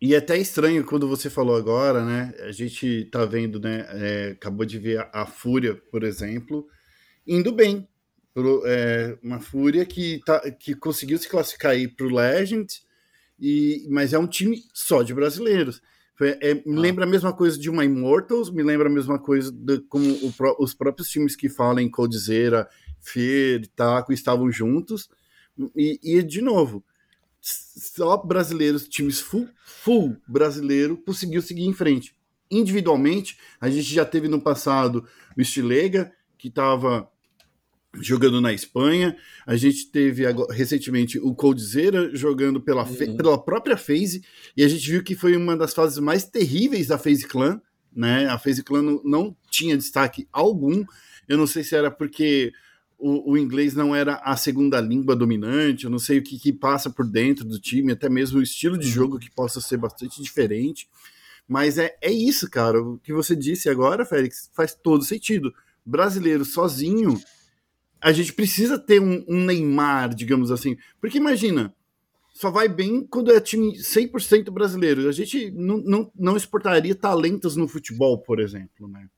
e é até estranho quando você falou agora, né? A gente tá vendo, né? É, acabou de ver a, a, Fúria, por exemplo, indo bem. É, uma Fúria que, tá, que conseguiu se classificar aí pro Legend, e, mas é um time só de brasileiros. É, me ah. lembra a mesma coisa de uma Immortals, me lembra a mesma coisa de, como o, os próprios times que falam em Coldzera, Fer e Taco estavam juntos. E, e, de novo, só brasileiros, times full, full brasileiro, conseguiu seguir em frente. Individualmente, a gente já teve no passado o Estilega, que estava jogando na Espanha. A gente teve agora, recentemente o Coldzera jogando pela, uhum. pela própria FaZe, e a gente viu que foi uma das fases mais terríveis da FaZe Clan. Né? A FaZe Clan não, não tinha destaque algum. Eu não sei se era porque o, o, inglês não era a segunda língua dominante, eu não sei o que, que, passa por dentro do time, até mesmo o estilo de uhum. jogo que possa ser bastante diferente. Mas é, é isso, cara. O que você disse agora, Félix, faz todo sentido. Brasileiro sozinho, a gente precisa ter um, um Neymar, digamos assim. Porque imagina, só vai bem quando é time 100% brasileiro. A gente não, não, não exportaria talentos no futebol, por exemplo, né?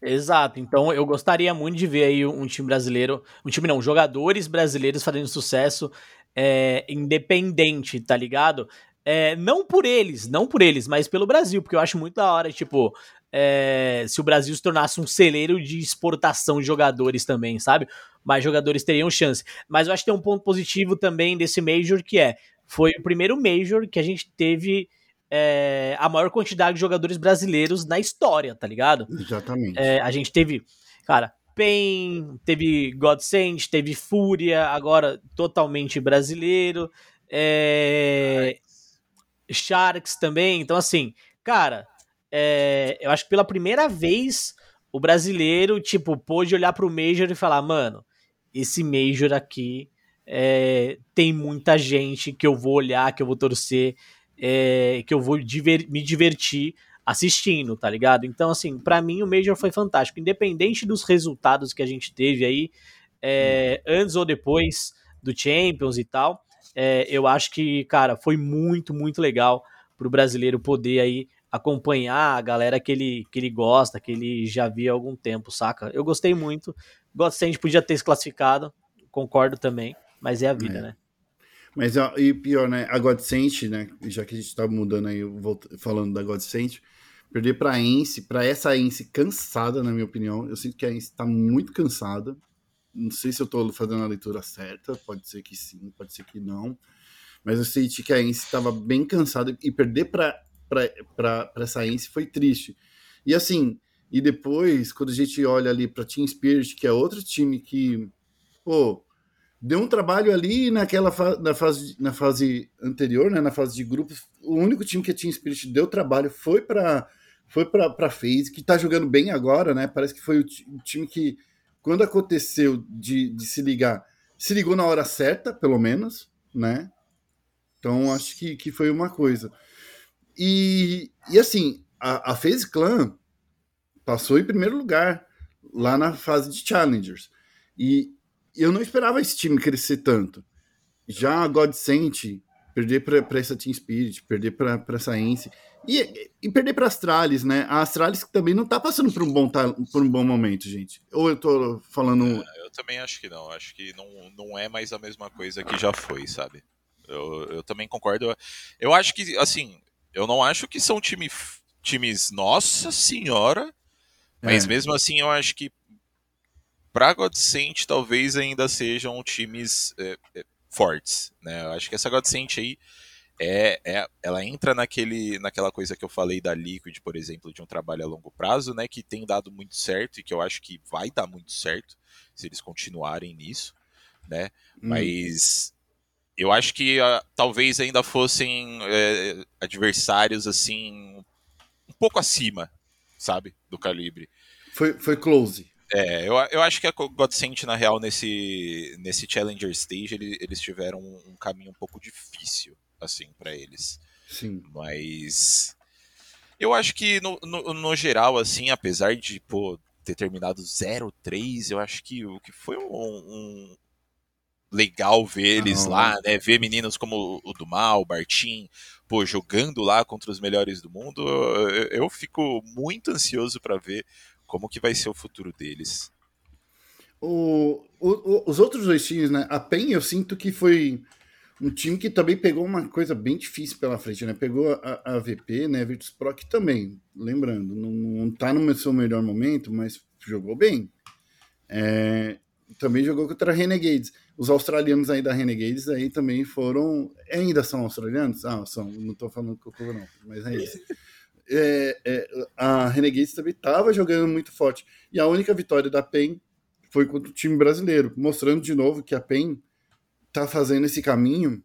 Exato. Então eu gostaria muito de ver aí um time brasileiro, um time não, jogadores brasileiros fazendo sucesso é, independente, tá ligado? É, não por eles, não por eles, mas pelo Brasil, porque eu acho muito da hora, tipo, é, se o Brasil se tornasse um celeiro de exportação de jogadores também, sabe? Mais jogadores teriam chance. Mas eu acho que tem um ponto positivo também desse Major, que é, foi o primeiro Major que a gente teve é, a maior quantidade de jogadores brasileiros na história, tá ligado? Exatamente. É, a gente teve, cara, Pain, teve Godsend, teve Fúria, agora totalmente brasileiro. É, Sharks também. Então, assim, cara, é, eu acho que pela primeira vez o brasileiro, tipo, pôde olhar pro Major e falar, mano, esse Major aqui é, tem muita gente que eu vou olhar, que eu vou torcer é, que eu vou diver, me divertir assistindo, tá ligado? Então, assim, para mim o Major foi fantástico, independente dos resultados que a gente teve aí, é, antes ou depois do Champions e tal, é, eu acho que, cara, foi muito, muito legal pro brasileiro poder aí acompanhar a galera que ele, que ele gosta, que ele já via há algum tempo, saca? Eu gostei muito. Gosto a gente podia ter se classificado, concordo também, mas é a vida, é. né? Mas e pior, né? A Godsent, né? Já que a gente tá mudando aí, falando da Godsent, perder pra Ence, pra essa Ence cansada, na minha opinião. Eu sinto que a Ence tá muito cansada. Não sei se eu tô fazendo a leitura certa, pode ser que sim, pode ser que não. Mas eu senti que a Ence estava bem cansada e perder pra, pra, pra, pra essa Ence foi triste. E assim, e depois, quando a gente olha ali pra Team Spirit, que é outro time que, pô, deu um trabalho ali naquela fa na, fase, na fase anterior, né, na fase de grupos. O único time que tinha Spirit deu trabalho foi para foi para para FaZe, que tá jogando bem agora, né? Parece que foi o, o time que quando aconteceu de, de se ligar, se ligou na hora certa, pelo menos, né? Então acho que, que foi uma coisa. E, e assim, a, a FaZe Clan passou em primeiro lugar lá na fase de Challengers. E eu não esperava esse time crescer tanto. Já a Godsent perder para essa Team Spirit, perder para essa Ence e, e perder para Astralis, né? A Astralis também não tá passando por um bom por um bom momento, gente. Ou eu tô falando é, eu também acho que não, acho que não, não é mais a mesma coisa que já foi, sabe? Eu, eu também concordo. Eu acho que assim, eu não acho que são time, times nossa senhora, mas é. mesmo assim eu acho que para Godsent talvez ainda sejam times é, é, fortes, né? Eu acho que essa Godsent aí é, é, ela entra naquele, naquela coisa que eu falei da Liquid, por exemplo, de um trabalho a longo prazo, né, que tem dado muito certo e que eu acho que vai dar muito certo se eles continuarem nisso, né? Hum. Mas eu acho que uh, talvez ainda fossem é, adversários assim um pouco acima, sabe, do calibre. Foi, foi close. É, eu, eu acho que a Godsent, na real, nesse, nesse Challenger Stage, ele, eles tiveram um, um, caminho um pouco difícil, assim, para eles. Sim. Mas. Eu acho que, no, no, no, geral, assim, apesar de, pô, ter terminado 0-3, eu acho que o que foi um, um legal ver eles ah, lá, né? Ver meninos como o Dumal, o Bartim, pô, jogando lá contra os melhores do mundo, eu, eu fico muito ansioso para ver como que vai ser o futuro deles? O, o, os outros dois times, né? A PEN, eu sinto que foi um time que também pegou uma coisa bem difícil pela frente, né? Pegou a, a VP, né? Virtus Pro, que também, lembrando, não, não tá no seu melhor momento, mas jogou bem. É, também jogou contra a Renegades. Os australianos aí da Renegades aí também foram. Ainda são australianos? Ah, são. Não tô falando com o não, mas é isso. é, é, a Renegades também estava jogando muito forte. E a única vitória da PEN foi contra o time brasileiro, mostrando de novo que a PEN está fazendo esse caminho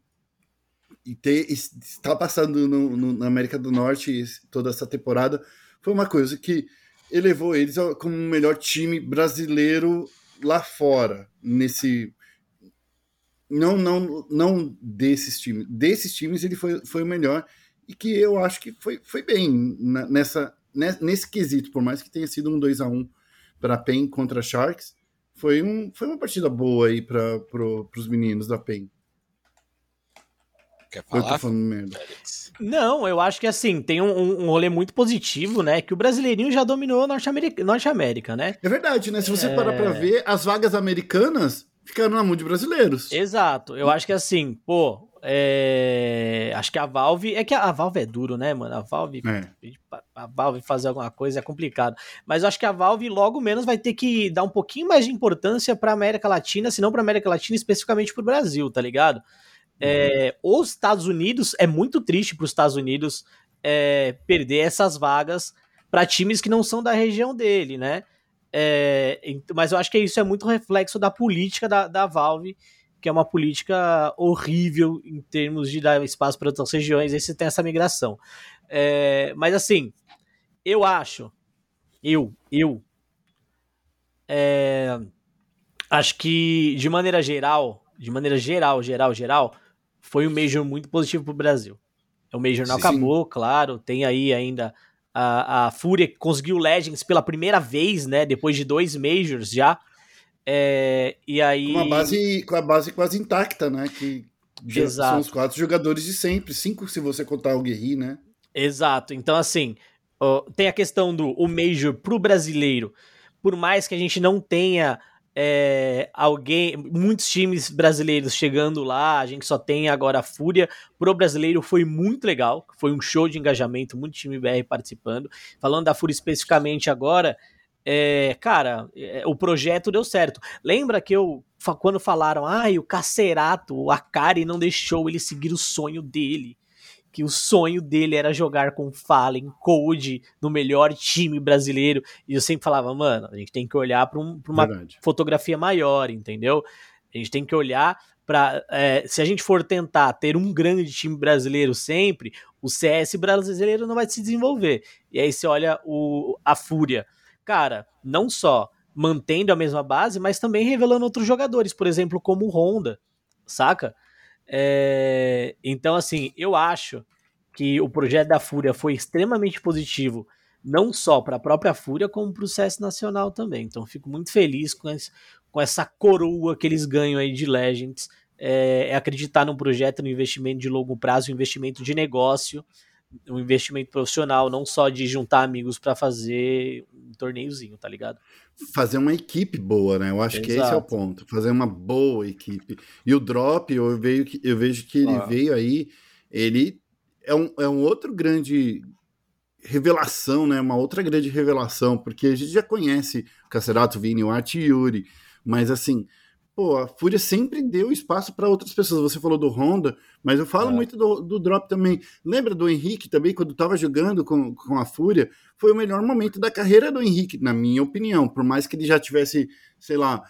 e ter, está passando no, no, na América do Norte toda essa temporada. Foi uma coisa que elevou eles como o melhor time brasileiro lá fora, nesse. Não, não, não desses times. Desses times ele foi, foi o melhor e que eu acho que foi, foi bem nessa, nesse quesito, por mais que tenha sido um 2 a 1 para a PEN contra a Sharks, foi, um, foi uma partida boa aí para pro, os meninos da PEN. Quer falar? Eu tô falando merda. Não, eu acho que assim, tem um, um rolê muito positivo, né? Que o brasileirinho já dominou Norte América, Norte América né? É verdade, né? Se você é... parar pra ver, as vagas americanas ficaram na mão de brasileiros. Exato. Eu acho que assim, pô, é... Acho que a Valve. É que a Valve é duro, né, mano? A Valve. É. A Valve fazer alguma coisa é complicado. Mas eu acho que a Valve logo menos vai ter que dar um pouquinho mais de importância pra América Latina, se não pra América Latina, especificamente pro Brasil, tá ligado? É, uhum. os Estados Unidos, é muito triste para os Estados Unidos é, perder essas vagas para times que não são da região dele, né? É, mas eu acho que isso é muito reflexo da política da, da Valve que é uma política horrível em termos de dar espaço para outras regiões, aí você tem essa migração. É, mas assim, eu acho, eu, eu, é, acho que de maneira geral, de maneira geral, geral, geral, foi um Major muito positivo para o Brasil. O Major não sim, acabou, claro, tem aí ainda a, a Fúria que conseguiu Legends pela primeira vez, né, depois de dois Majors já, é, e aí... Com a, base, com a base quase intacta, né? Que Exato. são os quatro jogadores de sempre, cinco se você contar o Guerri, né? Exato. Então, assim, ó, tem a questão do o Major pro brasileiro. Por mais que a gente não tenha é, alguém, muitos times brasileiros chegando lá, a gente só tem agora a Fúria. Pro brasileiro foi muito legal, foi um show de engajamento, muito time BR participando. Falando da Fúria especificamente agora, é, cara, é, o projeto deu certo. Lembra que eu, quando falaram, ai, ah, o Cacerato, o Akari não deixou ele seguir o sonho dele. Que o sonho dele era jogar com Fallen, Code, no melhor time brasileiro. E eu sempre falava, mano, a gente tem que olhar para um, uma Verdade. fotografia maior, entendeu? A gente tem que olhar para. É, se a gente for tentar ter um grande time brasileiro sempre, o CS brasileiro não vai se desenvolver. E aí você olha o, a Fúria. Cara, não só mantendo a mesma base, mas também revelando outros jogadores, por exemplo, como o Honda, saca? É, então, assim, eu acho que o projeto da Fúria foi extremamente positivo, não só para a própria Fúria, como para o CS Nacional também. Então, fico muito feliz com, esse, com essa coroa que eles ganham aí de Legends. É, é acreditar num projeto, no investimento de longo prazo, um investimento de negócio, um investimento profissional, não só de juntar amigos para fazer um torneiozinho, tá ligado? Fazer uma equipe boa, né? Eu acho Exato. que esse é o ponto. Fazer uma boa equipe. E o Drop, eu, vejo que, eu vejo que ele ah. veio aí, ele é um, é um outro grande revelação, né? Uma outra grande revelação, porque a gente já conhece o Cacerato, Vini, o Art e Yuri, mas assim, pô, a Fúria sempre deu espaço para outras pessoas. Você falou do Honda, mas eu falo é. muito do, do, Drop também. Lembra do Henrique também, quando estava jogando com, com a Fúria? Foi o melhor momento da carreira do Henrique, na minha opinião. Por mais que ele já tivesse, sei lá,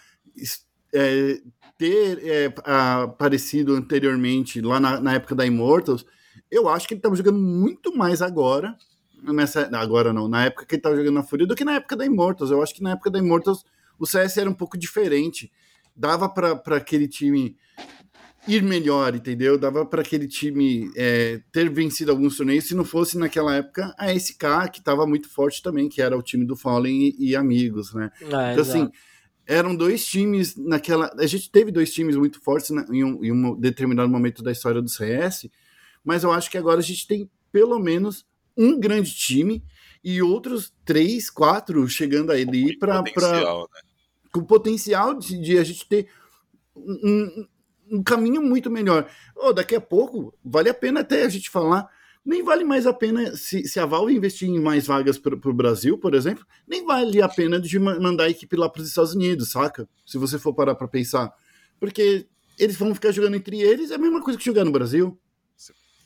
é, ter é, aparecido anteriormente, lá na, na época da Immortals, eu acho que ele estava jogando muito mais agora. Nessa, agora não, na época que ele estava jogando na Fúria, do que na época da Immortals. Eu acho que na época da Immortals o CS era um pouco diferente dava para aquele time ir melhor, entendeu? Dava para aquele time é, ter vencido alguns torneios se não fosse naquela época a SK, que estava muito forte também, que era o time do Fallen e, e amigos, né? Ah, então, assim, eram dois times naquela. A gente teve dois times muito fortes na, em, um, em um determinado momento da história do CS, mas eu acho que agora a gente tem pelo menos um grande time e outros três, quatro chegando ali para. Né? Com o potencial de, de, a gente ter um, um caminho muito melhor. Oh, daqui a pouco, vale a pena até a gente falar. Nem vale mais a pena se, se a Valve investir em mais vagas para o Brasil, por exemplo, nem vale a pena de mandar a equipe lá para os Estados Unidos, saca? Se você for parar para pensar. Porque eles vão ficar jogando entre eles, é a mesma coisa que jogar no Brasil.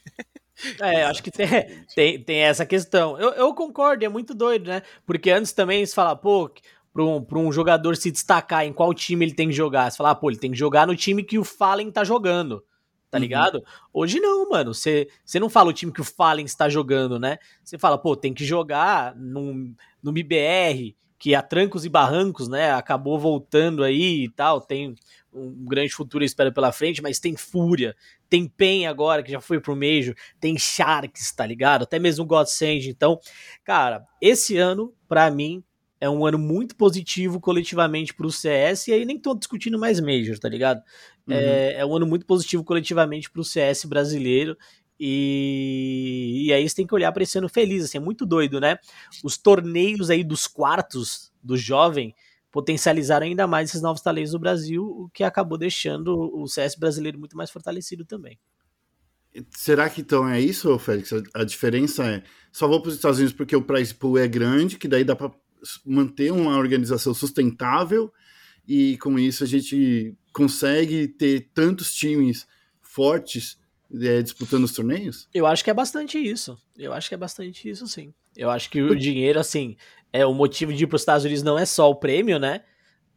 É, acho que tem, tem, tem essa questão. Eu, eu concordo, é muito doido, né? Porque antes também se fala, pô, para um, um jogador se destacar em qual time ele tem que jogar. Você fala, ah, pô, ele tem que jogar no time que o Fallen tá jogando. Tá uhum. ligado? Hoje não, mano. Você não fala o time que o Fallen está jogando, né? Você fala, pô, tem que jogar no, no MBR, que a trancos e barrancos, né? Acabou voltando aí e tal. Tem um grande futuro espera pela frente, mas tem Fúria, tem PEN agora, que já foi pro Major, tem Sharks, tá ligado? Até mesmo Godsend. Então, cara, esse ano, para mim, é um ano muito positivo coletivamente para o CS, e aí nem tô discutindo mais Major, tá ligado? Uhum. É, é, um ano muito positivo coletivamente para o CS brasileiro, e, e aí você tem que olhar para esse ano feliz, assim, é muito doido, né? Os torneios aí dos quartos do jovem potencializaram ainda mais esses novos talentos do Brasil, o que acabou deixando o CS brasileiro muito mais fortalecido também. Será que então é isso, Félix? A diferença é só vou para os Estados Unidos porque o price pool é grande, que daí dá para manter uma organização sustentável e com isso a gente consegue ter tantos times fortes é, disputando os torneios? Eu acho que é bastante isso. Eu acho que é bastante isso, sim. Eu acho que o dinheiro, assim, é o motivo de ir para os Estados Unidos não é só o prêmio, né?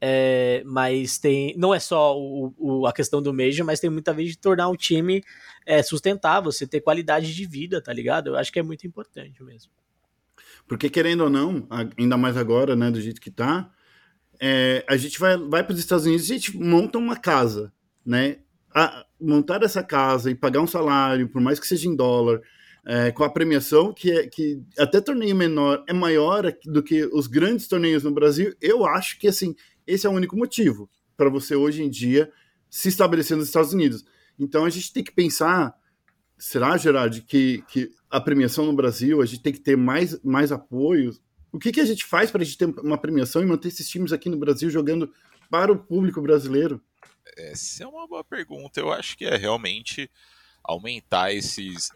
É, mas tem. Não é só o, o, a questão do Major, mas tem muita vez de tornar o time é, sustentável, você ter qualidade de vida, tá ligado? Eu acho que é muito importante mesmo. Porque, querendo ou não, ainda mais agora, né, do jeito que tá, é, a gente vai, vai para os Estados Unidos e a gente monta uma casa, né? A, montar essa casa e pagar um salário, por mais que seja em dólar, é, com a premiação, que, é, que até torneio menor é maior do que os grandes torneios no Brasil, eu acho que, assim, esse é o único motivo para você, hoje em dia, se estabelecer nos Estados Unidos. Então, a gente tem que pensar será, Gerard, que, que a premiação no Brasil, a gente tem que ter mais, mais apoio? O que, que a gente faz para a gente ter uma premiação e manter esses times aqui no Brasil jogando para o público brasileiro? Essa é uma boa pergunta. Eu acho que é realmente aumentar esses,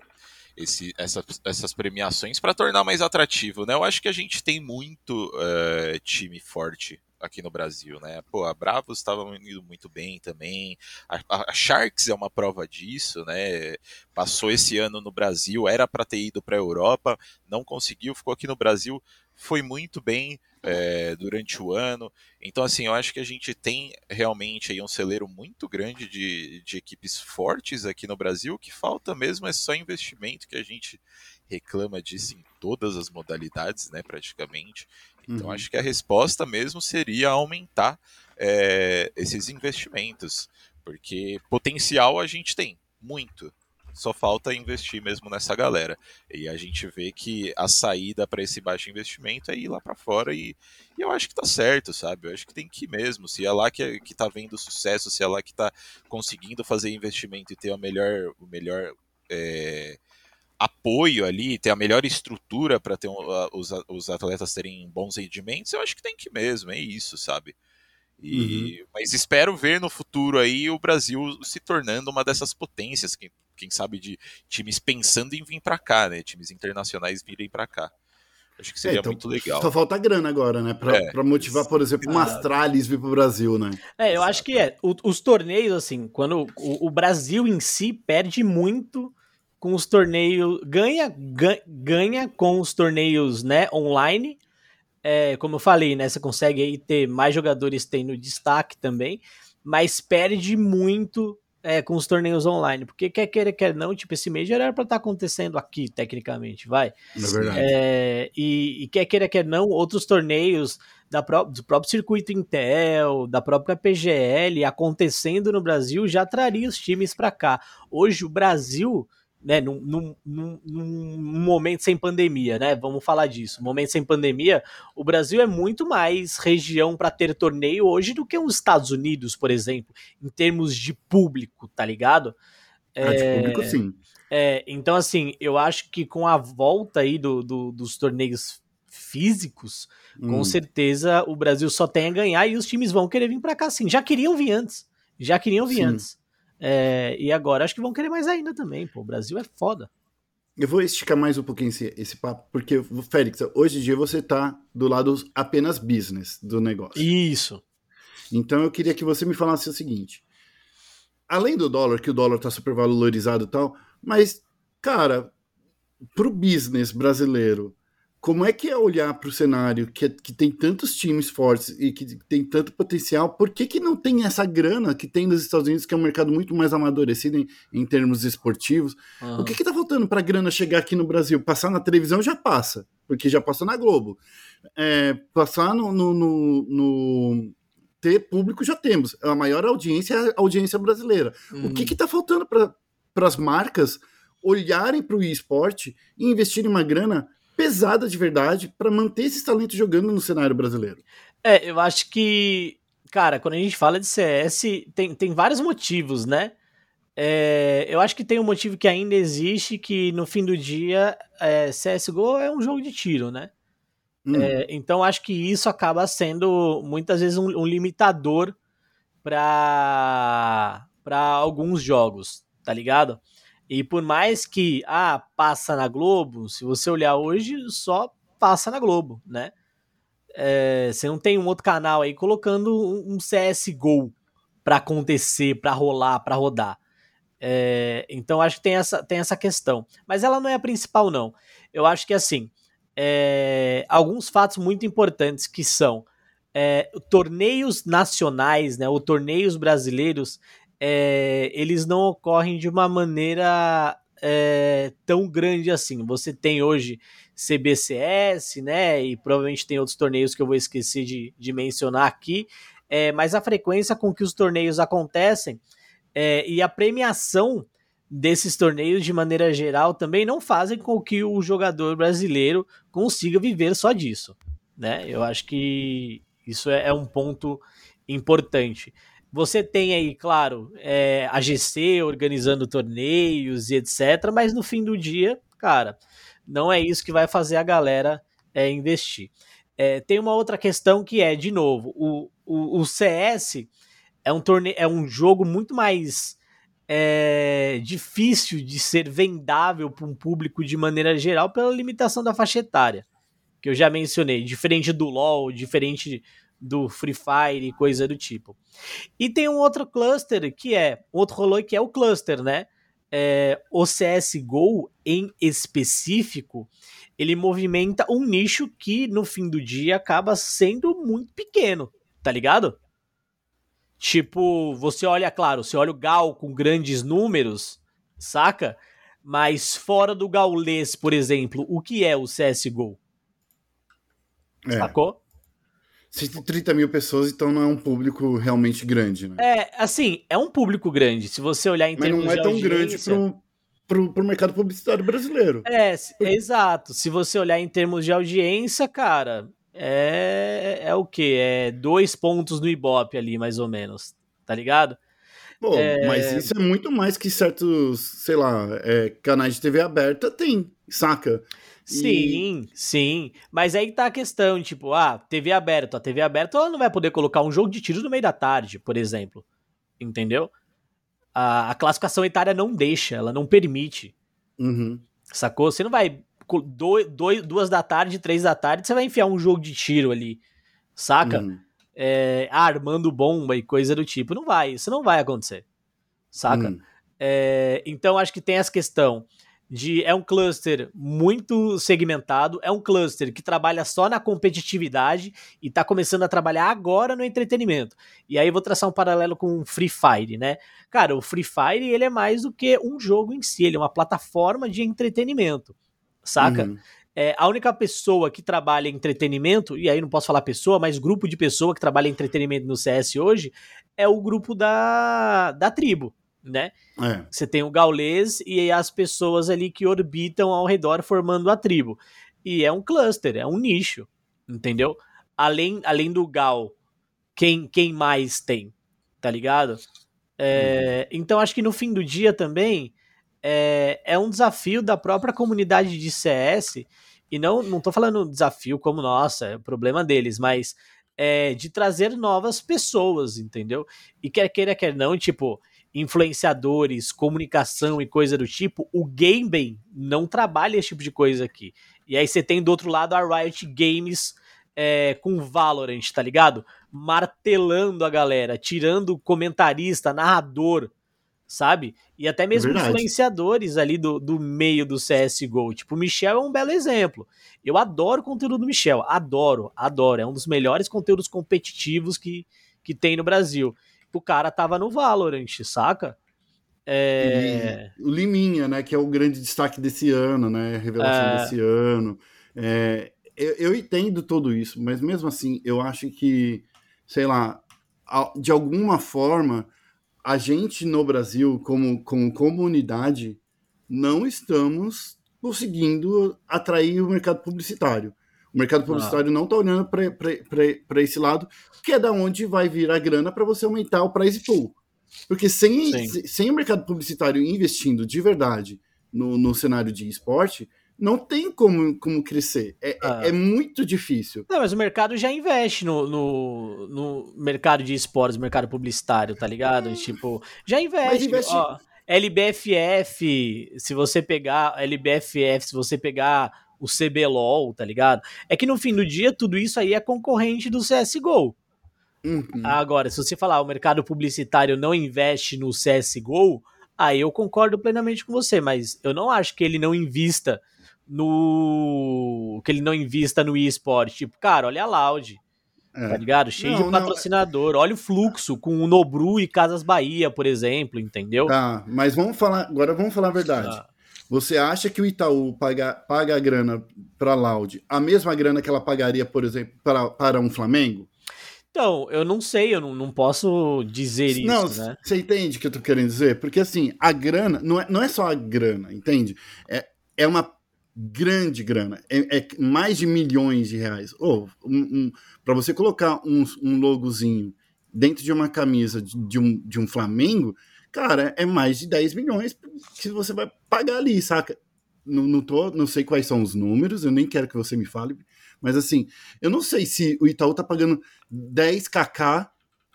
esse, essa, essas premiações para tornar mais atrativo. Né? Eu acho que a gente tem muito uh, time forte aqui no Brasil, né? Pô, a Bravos estava indo muito bem também. A, a, Sharks é uma prova disso, né? Passou esse ano no Brasil, era para ter ido para a Europa, não conseguiu, ficou aqui no Brasil, foi muito bem é, durante o ano. Então, assim, eu acho que a gente tem realmente aí um celeiro muito grande de, de equipes fortes aqui no Brasil. O que falta mesmo é só investimento, que a gente reclama disso em todas as modalidades, né, praticamente. Então, uhum. acho que a resposta mesmo seria aumentar é, esses investimentos, porque potencial a gente tem, muito só falta investir mesmo nessa galera. E a gente vê que a saída para esse baixo investimento é ir lá para fora e, e, eu acho que tá certo, sabe? Eu acho que tem que ir mesmo. Se é lá que, que tá vendo sucesso, se é lá que tá conseguindo fazer investimento e ter a melhor, o melhor é, apoio ali, ter a melhor estrutura para ter os, os atletas terem bons rendimentos, eu acho que tem que mesmo, é isso, sabe? E, uhum. Mas espero ver no futuro aí o Brasil se tornando uma dessas potências, quem, quem sabe de times pensando em vir para cá, né? Times internacionais virem para cá. Acho que seria é, então, muito legal. Só falta grana agora, né? Pra, é, motivar, por exemplo, uma Astralis vir pro Brasil, né? É, eu Exato. acho que é. O, os torneios, assim, quando o, o, Brasil em si perde muito com os torneios. Ganha, ganha, com os torneios né, online, é, como eu falei, né? Você consegue aí ter mais jogadores tendo destaque também, mas perde muito é, com os torneios online, porque quer queira, quer não, tipo, esse Major era para estar tá acontecendo aqui, tecnicamente, vai. É verdade. É, e, e quer queira, quer não, outros torneios da pró do próprio circuito Intel, da própria PGL acontecendo no Brasil já traria os times para cá. Hoje o Brasil né, num, num, num, num, momento sem pandemia, né? Vamos falar disso. Momento sem pandemia, o Brasil é muito mais região para ter torneio hoje do que os Estados Unidos, por exemplo, em termos de público, tá ligado? Ah, de é, público, sim. É, então, assim, eu acho que com a volta aí do, do dos torneios físicos, hum. com certeza o Brasil só tem a ganhar e os times vão querer vir para cá, sim. Já queriam vir antes. Já queriam vir sim. antes. É, e agora acho que vão querer mais ainda também, pô. O Brasil é foda. Eu vou esticar mais um pouquinho esse, esse papo, porque, Félix, hoje em dia você tá do lado apenas business do negócio. Isso. Então eu queria que você me falasse o seguinte: além do dólar, que o dólar tá super valorizado e tal, mas, cara, pro business brasileiro, como é que é olhar para o cenário que, que tem tantos times fortes e que tem tanto potencial? Por que, que não tem essa grana que tem nos Estados Unidos, que é um mercado muito mais amadurecido em, em termos esportivos? Uhum. O que está faltando para a grana chegar aqui no Brasil? Passar na televisão já passa, porque já passou na Globo. É, passar no, no, no, no ter público já temos. A maior audiência é a audiência brasileira. Uhum. O que está faltando para as marcas olharem para o esporte e investirem uma grana pesada de verdade para manter esses talentos jogando no cenário brasileiro. É, eu acho que, cara, quando a gente fala de CS, tem, tem vários motivos, né? É, eu acho que tem um motivo que ainda existe, que no fim do dia, é, CSGO é um jogo de tiro, né? Hum. É, então acho que isso acaba sendo muitas vezes um, um limitador para alguns jogos, tá ligado? E por mais que, ah, passa na Globo, se você olhar hoje, só passa na Globo, né? É, você não tem um outro canal aí colocando um CSGO para acontecer, para rolar, para rodar. É, então acho que tem essa, tem essa questão. Mas ela não é a principal, não. Eu acho que assim, é, alguns fatos muito importantes que são é, torneios nacionais, né, ou torneios brasileiros, é, eles não ocorrem de uma maneira é, tão grande assim. Você tem hoje CBCS, né? E provavelmente tem outros torneios que eu vou esquecer de, de mencionar aqui. É, mas a frequência com que os torneios acontecem é, e a premiação desses torneios, de maneira geral, também não fazem com que o jogador brasileiro consiga viver só disso. Né? Eu acho que isso é, é um ponto importante. Você tem aí, claro, é, a GC organizando torneios e etc. Mas no fim do dia, cara, não é isso que vai fazer a galera é, investir. É, tem uma outra questão que é, de novo, o, o, o CS é um, torneio, é um jogo muito mais é, difícil de ser vendável para um público de maneira geral pela limitação da faixa etária, que eu já mencionei. Diferente do LoL, diferente do Free Fire e coisa do tipo. E tem um outro cluster que é, outro rolê que é o cluster, né? É, o CSGO em específico, ele movimenta um nicho que no fim do dia acaba sendo muito pequeno, tá ligado? Tipo, você olha, claro, você olha o Gal com grandes números, saca? Mas fora do gaulês, por exemplo, o que é o CSGO? É. Sacou? 130 mil pessoas, então não é um público realmente grande, né? É, assim, é um público grande. Se você olhar em Mas termos de Mas não é tão grande pro, pro, pro mercado publicitário brasileiro. É, é, exato. Se você olhar em termos de audiência, cara, é, é o quê? É dois pontos no Ibope ali, mais ou menos. Tá ligado? Pô, é... mas isso é muito mais que certos, sei lá, é, canais de TV aberta tem, saca? Sim, e... sim. Mas aí tá a questão, tipo, ah, TV aberta. A TV aberta ela não vai poder colocar um jogo de tiros no meio da tarde, por exemplo. Entendeu? A, a classificação etária não deixa, ela não permite. Uhum. Sacou? Você não vai. Dois, dois, duas da tarde, três da tarde, você vai enfiar um jogo de tiro ali. Saca? Uhum. É, armando bomba e coisa do tipo. Não vai, isso não vai acontecer. Saca? Uhum. É, então acho que tem essa questão de é um cluster muito segmentado, é um cluster que trabalha só na competitividade e está começando a trabalhar agora no entretenimento. E aí eu vou traçar um paralelo com o Free Fire, né? Cara, o Free Fire ele é mais do que um jogo em si, ele é uma plataforma de entretenimento, saca? Uhum. É, a única pessoa que trabalha em entretenimento, e aí não posso falar pessoa, mas grupo de pessoa que trabalha em entretenimento no CS hoje, é o grupo da, da tribo, né? É. Você tem o gaulês e as pessoas ali que orbitam ao redor formando a tribo. E é um cluster, é um nicho, entendeu? Além, além do gal, quem, quem mais tem, tá ligado? É, uhum. Então acho que no fim do dia também é, é um desafio da própria comunidade de CS, e não, não tô falando desafio como, nossa, é problema deles, mas é, de trazer novas pessoas, entendeu? E quer queira, quer não, tipo, influenciadores, comunicação e coisa do tipo, o Gamebem não trabalha esse tipo de coisa aqui. E aí você tem do outro lado a Riot Games é, com Valorant, tá ligado? Martelando a galera, tirando comentarista, narrador, sabe? E até mesmo Verdade. influenciadores ali do, do meio do CSGO. Tipo, o Michel é um belo exemplo. Eu adoro o conteúdo do Michel, adoro, adoro. É um dos melhores conteúdos competitivos que, que tem no Brasil o cara tava no Valorant, saca? É... o Liminha, né, que é o grande destaque desse ano, né, a revelação é... desse ano. É, eu, eu, entendo tudo isso, mas mesmo assim, eu acho que, sei lá, de alguma forma, a gente no Brasil, como, como comunidade, não estamos conseguindo atrair o mercado publicitário. O mercado ah. publicitário ah. não está olhando para esse lado, que é da onde vai vir a grana para você aumentar o price pool. Porque sem, sem o mercado publicitário investindo de verdade no, no cenário de esporte, não tem como, como crescer. É, é ah. é, é, muito difícil. Não, mas o mercado já investe no, no, no mercado de esportes, mercado publicitário, tá ligado? É. Tipo, já investe. investe... Ó, LBFF, se você pegar LBFF, se você pegar o CBLOL, tá ligado? É que no fim do dia, tudo isso aí é concorrente do CSGO. Uhum. Agora, se você falar o mercado publicitário não investe no CSGO, aí eu concordo plenamente com você, mas eu não acho que ele não invista no. que ele não invista no eSport. Tipo, cara, olha a Loud. É. Tá ligado? Cheio não, de patrocinador. Não. Olha o fluxo com o Nobru e Casas Bahia, por exemplo, entendeu? Tá, mas vamos falar. Agora vamos falar a verdade. Tá. Você acha que o Itaú paga, paga a grana para a Loud, a mesma grana que ela pagaria, por exemplo, para, para um Flamengo? Então, eu não sei, eu não, não posso dizer não, isso, né? Você entende o que eu tô querendo dizer? Porque assim, a grana, não é, não é só a grana, entende? É, é uma grande grana, é, é mais de milhões de reais. Ou, oh, um, um, para você colocar um, um logozinho dentro de uma camisa de, de, um, de um Flamengo, cara, é mais de 10 milhões que você vai pagar ali, saca? Não, não, tô, não sei quais são os números, eu nem quero que você me fale, mas assim, eu não sei se o Itaú tá pagando 10kk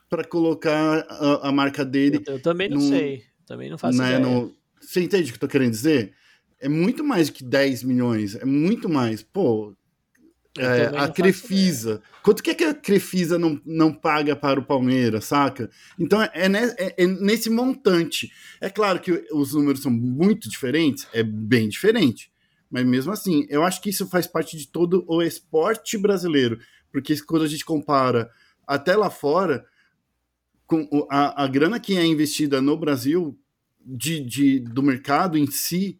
para colocar a, a, marca dele. Eu, eu também não no, sei, também não faço né, ideia. No, você entende o que eu tô querendo dizer? É muito mais que 10 milhões, é muito mais. Pô, É, a Crefisa. Quanto que, é que a Crefisa não, não paga para o Palmeiras, saca? Então é, é, é, nesse montante. É claro que os números são muito diferentes, é bem diferente. Mas mesmo assim, eu acho que isso faz parte de todo o esporte brasileiro. Porque quando a gente compara até lá fora, com a, a grana que é investida no Brasil de, de, do mercado em si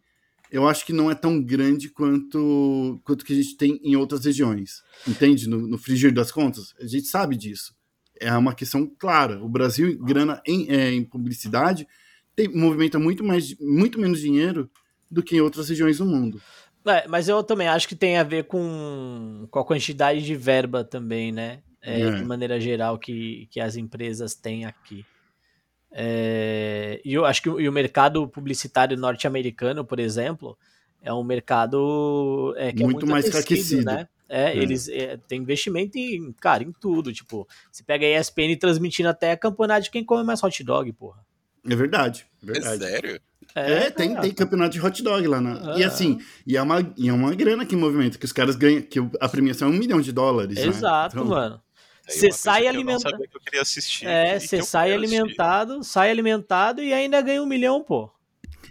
eu acho que não é tão grande quanto quanto que a gente tem em outras regiões. Entende? No, no frigir das contas, a gente sabe disso. É uma questão clara. O Brasil, grana em, é, em publicidade, tem, movimenta muito, mais, muito menos dinheiro do que em outras regiões do mundo. É, mas eu também acho que tem a ver com, com a quantidade de verba também, né? É, é. De maneira geral, que, que as empresas têm aqui. É, e eu acho que o, o mercado publicitário norte-americano, por exemplo, é um mercado é, que muito, é muito mais aquecido, né? É, é. eles é, têm investimento em, cara, em tudo. Tipo, você pega a ESPN transmitindo até campeonato de quem come mais hot dog, porra. É verdade. É verdade. É sério? É, é tem, tem campeonato de hot dog lá. Na... E assim, e é, uma, e é uma grana que movimenta, que os caras ganham, que a premiação é um milhão de dólares. Né? Exato, né? então, mano. Você sai alimentado. É, você sai alimentado, assistir. sai alimentado e ainda ganha um milhão, pô.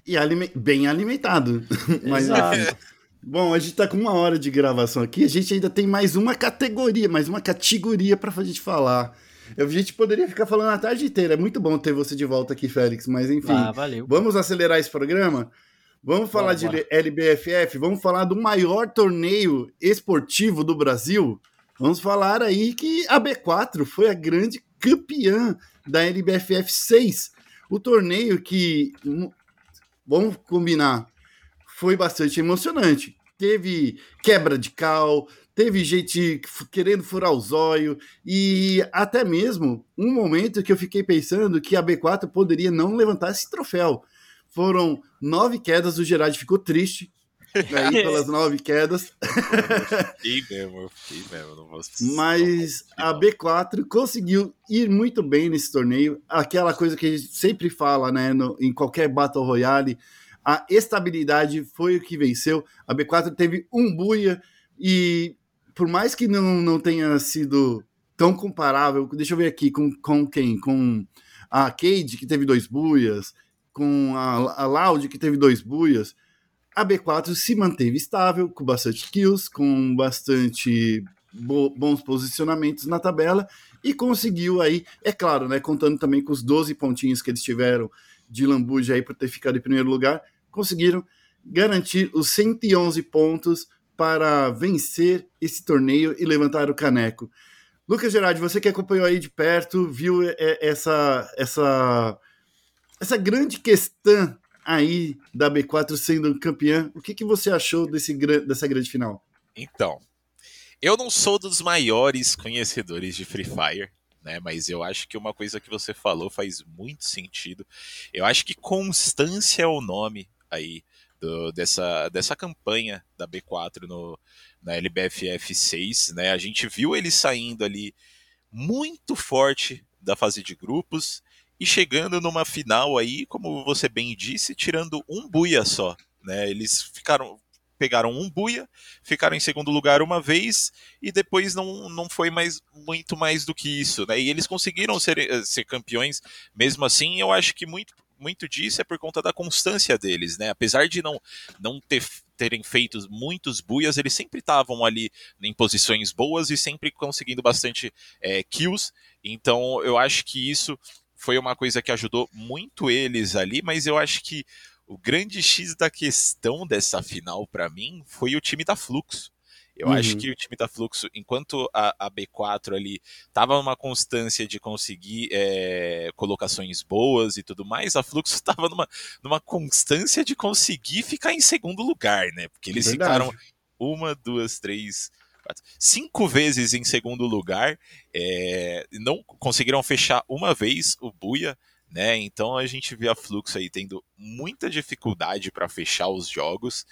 E alime... bem alimentado. Mas, Exato. Bom, a gente tá com uma hora de gravação aqui, a gente ainda tem mais uma categoria, mais uma categoria pra gente falar. A gente poderia ficar falando a tarde inteira. É muito bom ter você de volta aqui, Félix, mas enfim. Ah, valeu. Vamos acelerar esse programa? Vamos falar bora, de bora. LBFF, vamos falar do maior torneio esportivo do Brasil. Vamos falar aí que a B4 foi a grande campeã da LBFF 6. O torneio que, vamos combinar, foi bastante emocionante. Teve quebra de cal, teve gente querendo furar o zóio e até mesmo um momento que eu fiquei pensando que a B4 poderia não levantar esse troféu. Foram nove quedas, o Gerard ficou triste, aí pelas nove quedas. Fiquei mesmo, fiquei mesmo. Não vou... Mas a B4 conseguiu ir muito bem nesse torneio. Aquela coisa que a gente sempre fala, né, no, em qualquer Battle Royale, a estabilidade foi o que venceu. A B4 teve um buia e por mais que não, não tenha sido tão comparável, deixa eu ver aqui com, com quem? Com a Cade, que teve dois buias, com a, a Loud, que teve dois buias a B4 se manteve estável, com bastante kills, com bastante bo bons posicionamentos na tabela e conseguiu aí, é claro, né, contando também com os 12 pontinhos que eles tiveram de lambuja aí para ter ficado em primeiro lugar, conseguiram garantir os 111 pontos para vencer esse torneio e levantar o caneco. Lucas Gerardi, você que acompanhou aí de perto, viu essa essa essa grande questão aí da B4 sendo campeã. O que, que você achou desse, dessa grande final? Então, eu não sou dos maiores conhecedores de Free Fire, né? Mas eu acho que uma coisa que você falou faz muito sentido. Eu acho que constância é o nome aí do, dessa, dessa campanha da B4 no, na LBFF 6, né? A gente viu ele saindo ali muito forte da fase de grupos e chegando numa final aí, como você bem disse, tirando um buia só. Né? Eles ficaram pegaram um buia, ficaram em segundo lugar uma vez e depois não, não foi mais muito mais do que isso, né? E eles conseguiram ser, eh, ser campeões mesmo assim. Eu acho que muito muito disso é por conta da constância deles, né? Apesar de não não ter terem feito muitos buias, eles sempre estavam ali em posições boas e sempre conseguindo bastante é, kills. Então eu acho que isso foi uma coisa que ajudou muito eles ali, mas eu acho que o grande X da questão dessa final para mim foi o time da Fluxo. Eu uhum. acho que o time da Fluxo, enquanto a, a B4 ali tava numa constância de conseguir é, colocações boas e tudo mais, a Fluxo estava numa, numa constância de conseguir ficar em segundo lugar, né? Porque eles Verdade. ficaram uma, duas, três, cinco vezes em segundo lugar, é, não conseguiram fechar uma vez o Buia, né? Então a gente vê a Fluxo aí tendo muita dificuldade para fechar os jogos.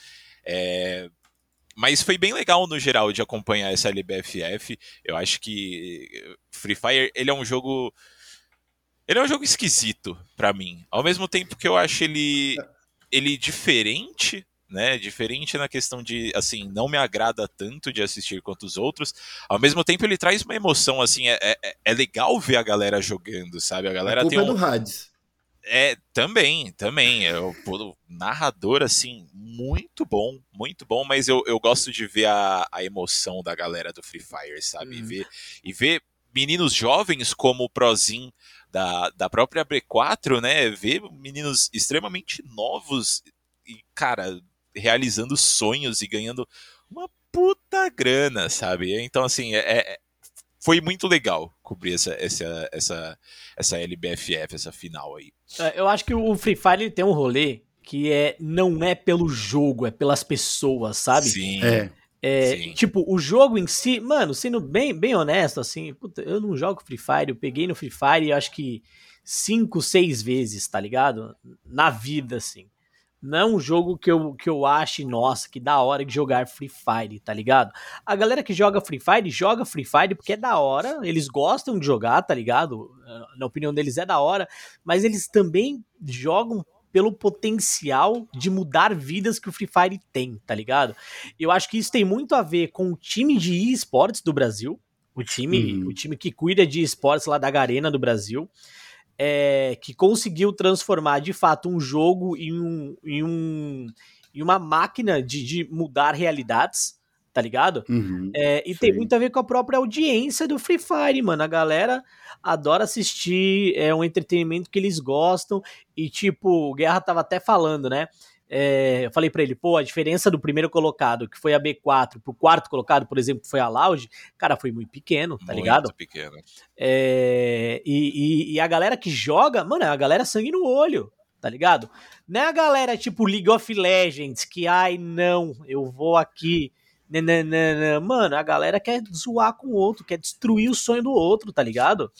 É, mas foi bem legal no geral de acompanhar essa LBFF. Eu acho que Free Fire ele é um jogo ele é um jogo esquisito para mim. Ao mesmo tempo que eu acho ele ele diferente né? Diferente na questão de, assim, não me agrada tanto de assistir quanto os outros. Ao mesmo tempo, ele traz uma emoção, assim, é, é, é legal ver a galera jogando, sabe? A galera a tem é um... Hades. É, também, também. É o, o narrador, assim, muito bom, muito bom, mas eu, eu gosto de ver a, a emoção da galera do Free Fire, sabe? Hum. E, ver, e ver meninos jovens como o Prozin da, da própria B4, né? Ver meninos extremamente novos e, cara, realizando sonhos e ganhando uma puta grana, sabe? Então, assim, é, é foi muito legal cobrir essa, essa, essa, essa LBFF, essa final aí. É, eu acho que o Free Fire tem um rolê que é não é pelo jogo, é pelas pessoas, sabe? Sim. É. É, Sim. tipo, o jogo em si, mano, sendo bem, bem honesto, assim, puta, eu não jogo Free Fire, eu peguei no Free Fire acho que cinco, seis vezes, tá ligado? Na vida, assim. Não é um jogo que eu, que eu ache, nossa, que da hora de jogar Free Fire, tá ligado? A galera que joga Free Fire, joga Free Fire porque é da hora, eles gostam de jogar, tá ligado? Na opinião deles é da hora, mas eles também jogam pelo potencial de mudar vidas que o Free Fire tem, tá ligado? Eu acho que isso tem muito a ver com o time de esportes do Brasil, o time, uhum. o time que cuida de esportes lá da Garena do Brasil é, que conseguiu transformar de fato um jogo em, um, em, um, em uma máquina de, de mudar realidades, tá ligado? Uhum, é, e tem muito a ver com a própria audiência do Free Fire, mano. A galera adora assistir, é um entretenimento que eles gostam. E, tipo, o Guerra tava até falando, né? É, eu falei para ele, pô, a diferença do primeiro colocado, que foi a B4, pro quarto colocado, por exemplo, que foi a Loud, cara, foi muito pequeno, tá muito ligado? Muito pequeno. É, e, e, e, a galera que joga, mano, é a galera sangue no olho, tá ligado? Não é a galera tipo League of Legends, que, ai, não, eu vou aqui. Nananana. Mano, a galera quer zoar com o outro, quer destruir o sonho do outro, tá ligado?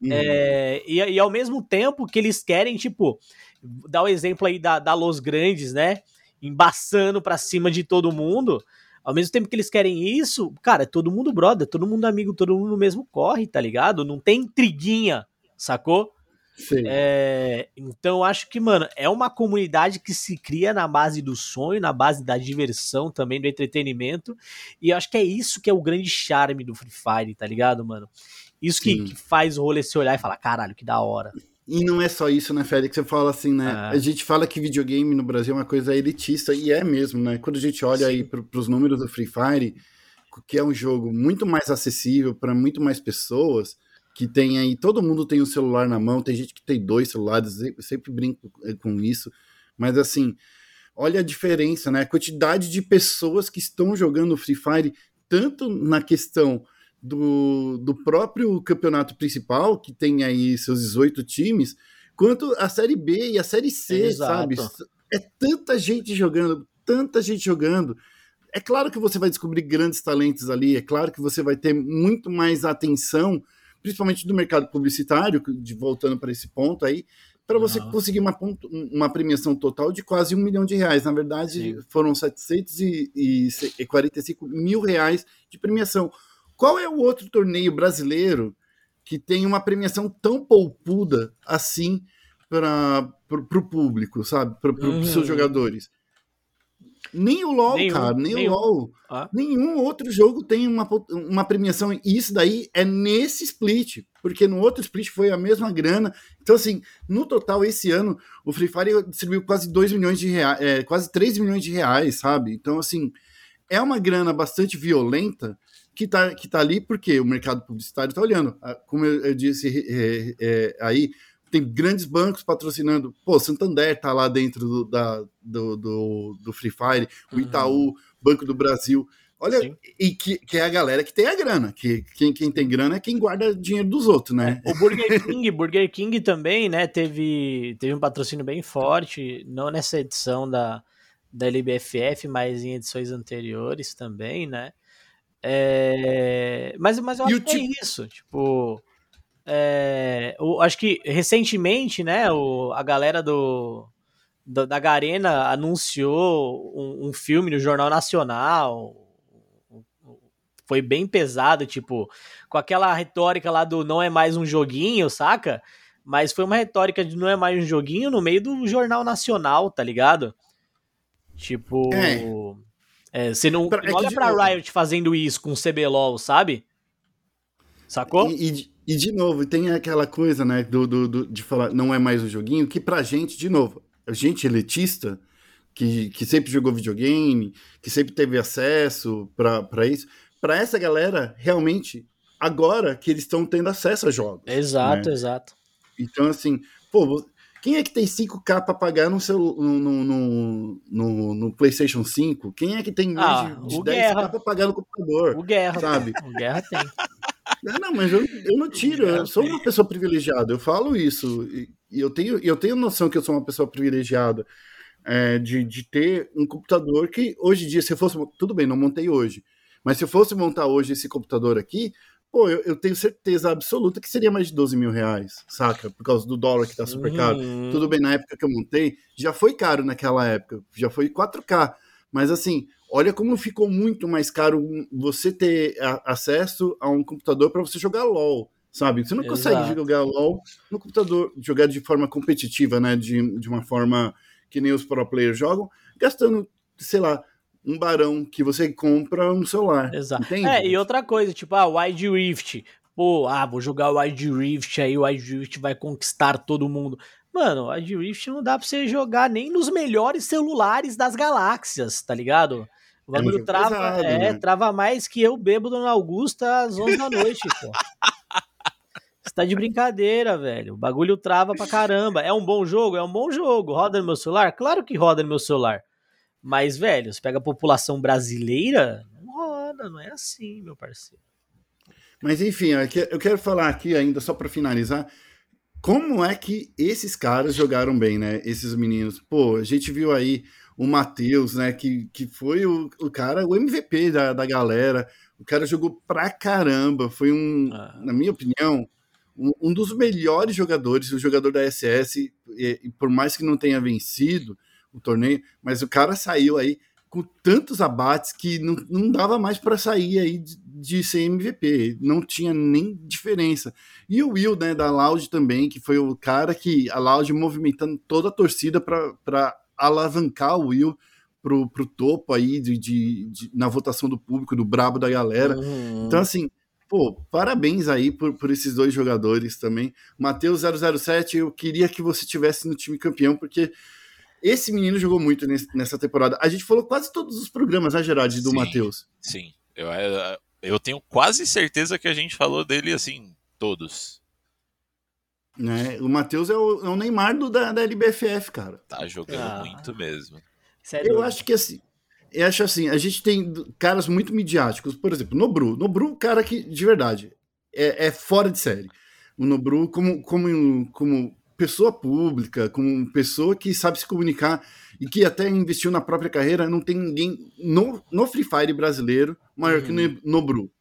Uhum. É, e, e ao mesmo tempo que eles querem, tipo, dá o exemplo aí da, da Los Grandes, né? Embaçando pra cima de todo mundo. Ao mesmo tempo que eles querem isso, cara, é todo mundo brother, todo mundo amigo, todo mundo mesmo corre, tá ligado? Não tem intriguinha, sacou? Sim. É, então acho que, mano, é uma comunidade que se cria na base do sonho, na base da diversão também, do entretenimento. E eu acho que é isso que é o grande charme do Free Fire, tá ligado, mano? Isso que, que, faz o rolê se olhar e falar, caralho, que da hora. E não é só isso, né, Félix? Você fala assim, né? Ah. A gente fala que videogame no Brasil é uma coisa elitista, e é mesmo, né? Quando a gente olha Sim. aí para os números do Free Fire, que é um jogo muito mais acessível para muito mais pessoas, que tem aí, todo mundo tem um celular na mão, tem gente que tem dois celulares, eu sempre brinco eh, com isso, mas assim, olha a diferença, né? A quantidade de pessoas que estão jogando Free Fire, tanto na questão do, do próprio campeonato principal, que tem aí seus 18 times, quanto a Série B e a Série C, Exato. sabe? É tanta gente jogando, tanta gente jogando. É claro que você vai descobrir grandes talentos ali, é claro que você vai ter muito mais atenção, principalmente do mercado publicitário, de, voltando para esse ponto aí, para você uhum. conseguir uma, uma premiação total de quase um milhão de reais. Na verdade, Sim. foram 745 mil reais de premiação. Qual é o outro torneio brasileiro que tem uma premiação tão poupuda assim para o público, sabe? Para uhum. os seus jogadores? Nem o LoL, nenhum, cara, nem nenhum. o LoL. Ah. Nenhum outro jogo tem uma, uma premiação. E isso daí é nesse split, porque no outro split foi a mesma grana. Então, assim, no total, esse ano, o Free Fire distribuiu quase 2 milhões de reais, é, quase 3 milhões de reais, sabe? Então, assim, é uma grana bastante violenta que está que tá ali porque o mercado publicitário está olhando. Ah, como eu, eu disse é, é, aí, tem grandes bancos patrocinando. Pô, Santander está lá dentro do, da, do, do, do, Free Fire, o uhum. Itaú, Banco do Brasil. Olha, Sim. e que, que é a galera que tem a grana, que quem, quem tem grana é quem guarda dinheiro dos outros, né? O Burger King, Burger King também, né, teve, teve um patrocínio bem forte, não nessa edição da, da LBFF, mas em edições anteriores também, né? É, mas, mas eu acho que é tipo... é isso. Tipo, é, eu acho que recentemente, né, o, a galera do, do da Garena anunciou um, um, filme no Jornal Nacional. Foi bem pesado, tipo, com aquela retórica lá do não é mais um joguinho, saca? Mas foi uma retórica de não é mais um joguinho no meio do Jornal Nacional, tá ligado? Tipo. É. É, você não, pra, é olha pra novo, Riot fazendo isso com o CBLOL, sabe? Sacou? E, e, e, de novo, tem aquela coisa, né, do, do, do, de falar, não é mais um joguinho, que pra gente, de novo, a gente elitista, que, que sempre jogou videogame, que sempre teve acesso para isso, para essa galera, realmente, agora que eles estão tendo acesso a jogos. Exato, né? exato. Então, assim, pô, quem é que tem 5K para pagar no, seu, no, no, no, no, PlayStation 5? Quem é que tem mais ah, de, de 10K para pagar no computador? O Guerra, sabe? O Guerra tem. Não, não mas eu, eu não tiro, eu sou uma pessoa privilegiada, eu falo isso. E, eu, tenho, eu tenho noção que eu sou uma pessoa privilegiada é, de, de ter um computador que hoje em dia, se eu fosse. Tudo bem, não montei hoje. Mas se eu fosse montar hoje esse computador aqui, pô, eu, eu, tenho certeza absoluta que seria mais de 12 mil reais, saca? Por causa do dólar que tá super caro. Uhum. Tudo bem, na época que eu montei, já foi caro naquela época, já foi 4K. Mas assim, olha como ficou muito mais caro você ter a, acesso a um computador para você jogar LOL, sabe? Você não Exato. consegue jogar LOL no computador, jogar de forma competitiva, né? De, de uma forma que nem os pro players jogam, gastando, sei lá, um barão que você compra no celular. Exato. Entende? É, e outra coisa, tipo, ah, Wide Rift. Pô, ah, vou jogar o Wide Rift, aí o Wide Rift vai conquistar todo mundo. Mano, o Wide Rift não dá pra você jogar nem nos melhores celulares das galáxias, tá ligado? O bagulho é trava, pesado, é, né? trava mais que eu bebo Dona Augusta às 11 da noite, pô. Você tá de brincadeira, velho. O bagulho trava pra caramba. É um bom jogo? É um bom jogo. Roda no meu celular? Claro que roda no meu celular. Mas, velho, você pega a população brasileira, não roda, não é assim, meu parceiro. Mas, enfim, eu quero falar aqui ainda, só para finalizar, como é que esses caras jogaram bem, né? Esses meninos. Pô, a gente viu aí o Matheus, né? Que, que foi o, o cara, o MVP da, da galera. O cara jogou pra caramba. Foi um, ah. na minha opinião, um, um, dos melhores jogadores, o jogador da SS, e, e por mais que não tenha vencido, o torneio, mas o cara saiu aí com tantos abates que não, não dava mais para sair aí de, de, ser MVP, não tinha nem diferença. E o Will, né, da Loud também, que foi o cara que a Loud movimentando toda a torcida para alavancar o Will pro, pro topo aí de, de, de, na votação do público, do brabo da galera. Uhum. Então, assim, pô, parabéns aí por, por esses dois jogadores também. Matheus 007, eu queria que você tivesse no time campeão, porque esse menino jogou muito nessa temporada. A gente falou quase todos os programas, né, Gerard, do Matheus? Sim, eu, eu tenho quase certeza que a gente falou dele, assim, todos. Né? O Matheus é, o, é o Neymar do, da, da LBFF, cara. Tá jogando ah. muito mesmo. Sério? Eu acho que assim. Eu acho assim, a gente tem caras muito midiáticos, por exemplo, Nobru. Nobru, cara que, de verdade, é, é fora de série. O Nobru, como, como, como pessoa pública, como pessoa que sabe se comunicar e que até investiu na própria carreira, não tem ninguém no, no Free Fire brasileiro maior uhum. que no, no Bru.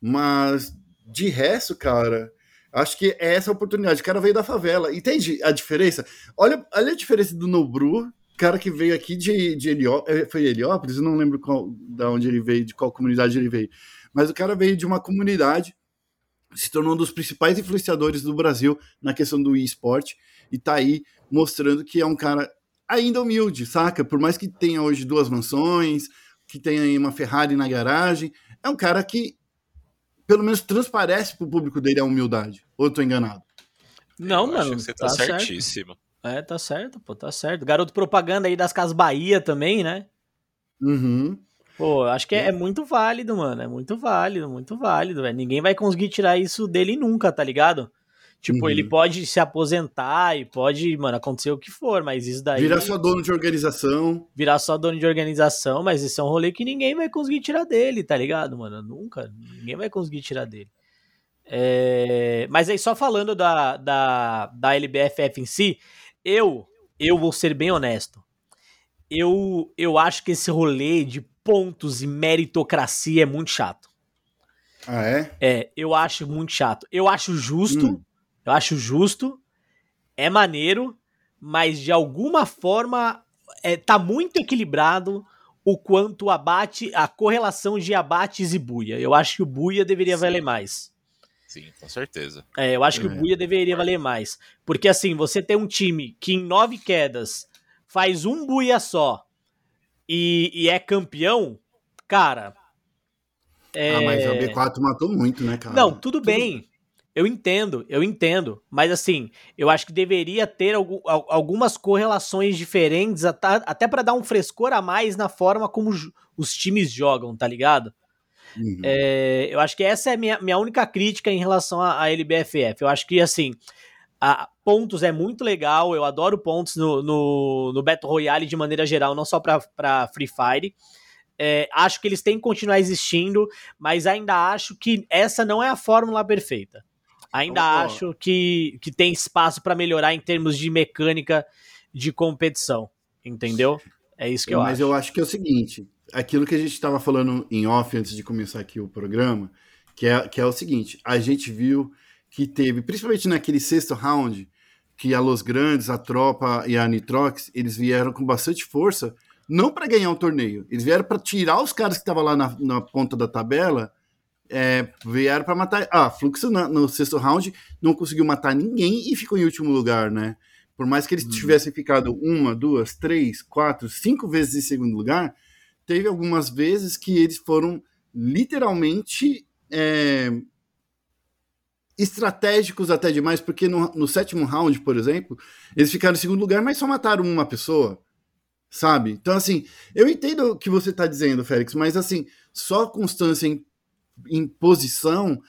Mas de resto, cara, acho que é essa a oportunidade. O cara veio da favela. Entende a diferença? Olha, olha a diferença do Nobru, cara que veio aqui de, de Heliópolis. É, foi Heliópolis? Eu não lembro qual, da onde ele veio, de qual comunidade ele veio. Mas o cara veio de uma comunidade se tornou um dos principais influenciadores do Brasil na questão do esporte e tá aí mostrando que é um cara ainda humilde, saca? Por mais que tenha hoje duas mansões, que tenha aí uma Ferrari na garagem, é um cara que pelo menos transparece pro público dele a humildade. Ou eu tô enganado? Não, eu mano. você tá, tá certíssimo. Certo. É, tá certo, pô, tá certo. Garoto propaganda aí das Casas Bahia também, né? Uhum. Pô, acho que é, é, muito válido, mano. É muito válido, muito válido, velho. Ninguém vai conseguir tirar isso dele nunca, tá ligado? Tipo, uhum. ele pode se aposentar e pode, mano, acontecer o que for, mas isso daí. Virar só dono de organização. Virar só dono de organização, mas esse é um rolê que ninguém vai conseguir tirar dele, tá ligado, mano? Nunca. Ninguém vai conseguir tirar dele. É... Mas aí, só falando da, da, da LBFF em si, eu, eu vou ser bem honesto. Eu, eu acho que esse rolê de pontos e meritocracia é muito chato. Ah, é? É, eu acho muito chato. Eu acho justo, hum. eu acho justo, é maneiro, mas de alguma forma é, tá muito equilibrado o quanto abate, a correlação de abates e buia. Eu acho que o buia deveria Sim. valer mais. Sim, com certeza. É, eu acho que é. o buia deveria valer mais. Porque assim, você tem um time que em nove quedas faz um buia só e, e é campeão, cara. É... Ah, mas a B4 matou muito, né, cara? Não, tudo, tudo bem. Eu entendo, eu entendo. Mas assim, eu acho que deveria ter algumas correlações diferentes, até para dar um frescor a mais na forma como os times jogam, tá ligado? Uhum. É, eu acho que essa é a minha, minha única crítica em relação à LBFF. Eu acho que, assim, a, pontos é muito legal, eu adoro pontos no, no, no Battle Royale de maneira geral, não só para Free Fire. É, acho que eles têm que continuar existindo, mas ainda acho que essa não é a fórmula perfeita. Ainda oh, acho que, que tem espaço para melhorar em termos de mecânica de competição. Entendeu? É isso que eu Mas acho. Mas eu acho que é o seguinte: aquilo que a gente estava falando em off antes de começar aqui o programa, que é, que é o seguinte: a gente viu que teve, principalmente naquele sexto round, que a Los Grandes, a Tropa e a Nitrox, eles vieram com bastante força, não para ganhar o um torneio, eles vieram para tirar os caras que estavam lá na, na ponta da tabela é, vieram para matar. Ah, Fluxo no, no, sexto round não conseguiu matar ninguém e ficou em último lugar, né? Por mais que eles uhum. tivessem ficado uma, duas, três, quatro, cinco vezes em segundo lugar, teve algumas vezes que eles foram literalmente é, estratégicos até demais, porque no, no, sétimo round, por exemplo, eles ficaram em segundo lugar, mas só mataram uma pessoa, sabe? Então, assim, eu entendo o que você está dizendo, Félix, mas assim, só constância em em posição,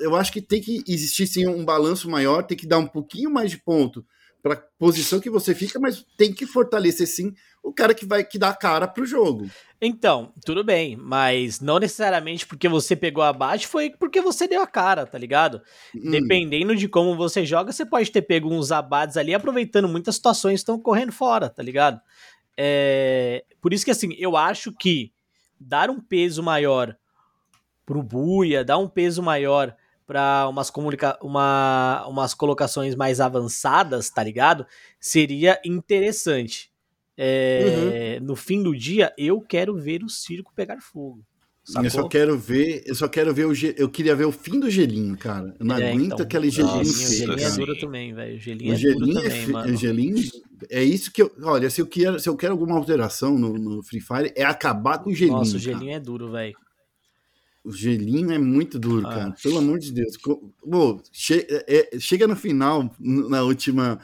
eu acho que tem que existir sim um balanço maior, tem que dar um pouquinho mais de ponto para posição que você fica, mas tem que fortalecer sim o cara que vai que dá a cara pro jogo. Então, tudo bem, mas não necessariamente porque você pegou abaixo, foi porque você deu a cara, tá ligado? Hum. Dependendo de como você joga, você pode ter pego uns abates ali, aproveitando muitas situações que estão correndo fora, tá ligado? É... Por isso que assim, eu acho que dar um peso maior pro Buia, dar um peso maior para umas, comunica uma, umas colocações mais avançadas, tá ligado? Seria interessante. É, uhum. No fim do dia, eu quero ver o circo pegar fogo. Sacou? Eu só quero ver, eu só quero ver o eu queria ver o fim do gelinho, cara. Eu não é, aguento então, aquele gelinho. Nossa, o gelinho é duro também, velho. O gelinho o é gelinho duro é, também, mano. O gelinho é isso que eu, olha, se eu quero, se eu quero alguma alteração no, no Free Fire é acabar com o gelinho. Nossa, o gelinho cara. é duro, velho. O gelinho é muito duro, ah. cara. Pelo amor de Deus. Pô, che é, é, chega no final, na última.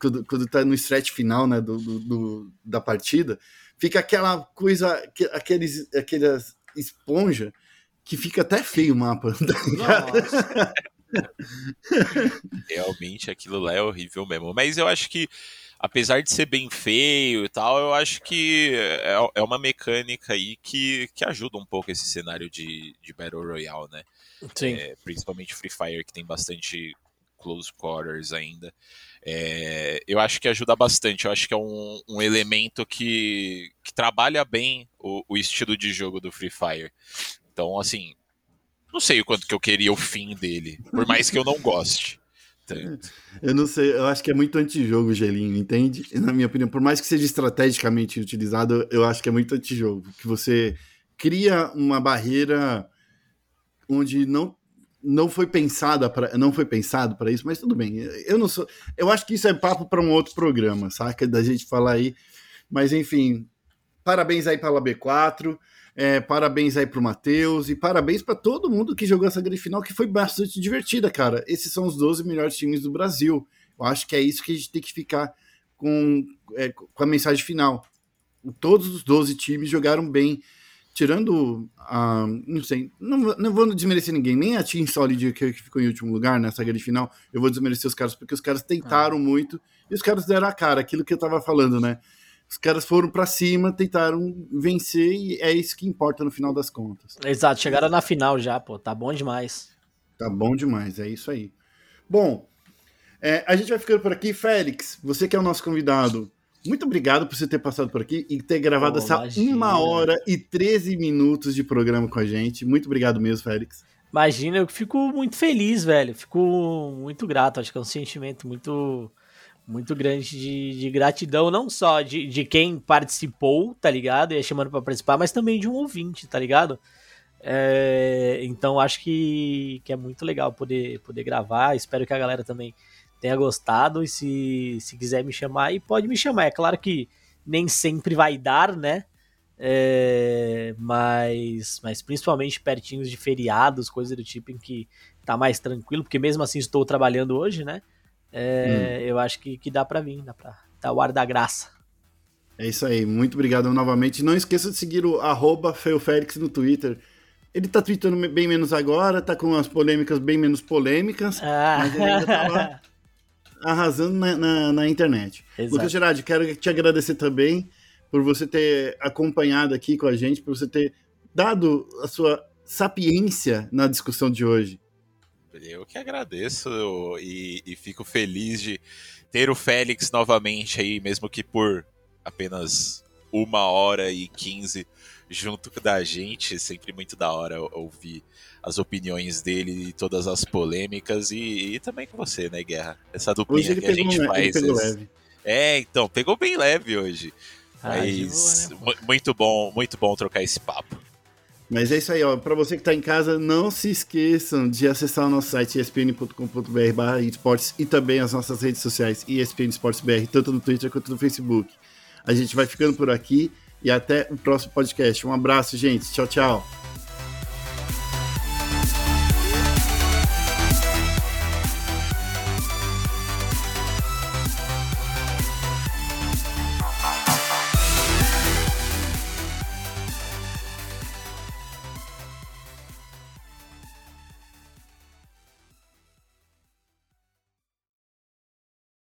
Quando, quando tá no stretch final né, do, do, do da partida, fica aquela coisa, aqueles, aquelas esponja que fica até feio o mapa. Tá Realmente aquilo lá é horrível mesmo. Mas eu acho que apesar de ser bem feio e tal, eu acho que é, é uma mecânica aí que, que ajuda um pouco esse cenário de, de Battle Royale, né? Sim. É, principalmente Free Fire, que tem bastante close quarters ainda. É, eu acho que ajuda bastante. Eu acho que é um, um elemento que, que trabalha bem o, o estilo de jogo do Free Fire. Então, assim, não sei o quanto que eu queria o fim dele, por mais que eu não goste. Eu não sei, eu acho que é muito antijogo o gelinho, entende? Na minha opinião, por mais que seja estrategicamente utilizado, eu acho que é muito antijogo. Que você cria uma barreira onde não não foi pensada para não foi pensado para isso, mas tudo bem. Eu não sou, eu acho que isso é papo para um outro programa, saca? Da gente falar aí. Mas enfim, parabéns aí para a B4. É, parabéns aí pro Matheus e parabéns para todo mundo que jogou essa grande final, que foi bastante divertida, cara. Esses são os 12 melhores times do Brasil. Eu acho que é isso que a gente tem que ficar com, é, com a mensagem final. Todos os 12 times jogaram bem, tirando a. Não sei, não, não vou desmerecer ninguém, nem a Team Solid que, que ficou em último lugar nessa grande final. Eu vou desmerecer os caras, porque os caras tentaram ah. muito e os caras deram a cara, aquilo que eu tava falando, né? Os caras foram para cima, tentaram vencer e é isso que importa no final das contas. Exato, chegaram na final já, pô, tá bom demais. Tá bom demais, é isso aí. Bom, é, a gente vai ficando por aqui. Félix, você que é o nosso convidado, muito obrigado por você ter passado por aqui e ter gravado oh, essa imagina. uma hora e 13 minutos de programa com a gente. Muito obrigado mesmo, Félix. Imagina, eu fico muito feliz, velho. Fico muito grato. Acho que é um sentimento muito muito grande de, de gratidão, não só de, de quem participou, tá ligado? E é chamando para participar, mas também de um ouvinte, tá ligado? É, então acho que, que é muito legal poder, poder gravar. Espero que a galera também tenha gostado. E se, se quiser me chamar, aí pode me chamar. É claro que nem sempre vai dar, né? É, mas, mas principalmente pertinhos de feriados, coisas do tipo em que tá mais tranquilo, porque mesmo assim estou trabalhando hoje, né? É, hum. Eu acho que, que dá para vir, dá pra dar o ar da graça. É isso aí, muito obrigado novamente. Não esqueça de seguir o arroba Feofélix no Twitter. Ele tá tweetando bem menos agora, tá com as polêmicas bem menos polêmicas, ah. mas ele ainda tá lá arrasando na, na, na internet. Exato. Lucas Gerardi, quero te agradecer também por você ter acompanhado aqui com a gente, por você ter dado a sua sapiência na discussão de hoje. Eu que agradeço e, e fico feliz de ter o Félix novamente aí, mesmo que por apenas uma hora e quinze junto da gente. Sempre muito da hora ouvir as opiniões dele e todas as polêmicas. E, e também com você, né, Guerra? Essa duplinha que a gente um, faz. Leve. É, então, pegou bem leve hoje. Ah, Mas boa, né, muito bom, muito bom trocar esse papo. Mas é isso aí, ó. Para você que está em casa, não se esqueçam de acessar o nosso site espn.com.br/esportes e também as nossas redes sociais ESPN Esportes BR, tanto no Twitter quanto no Facebook. A gente vai ficando por aqui e até o próximo podcast. Um abraço, gente. Tchau, tchau.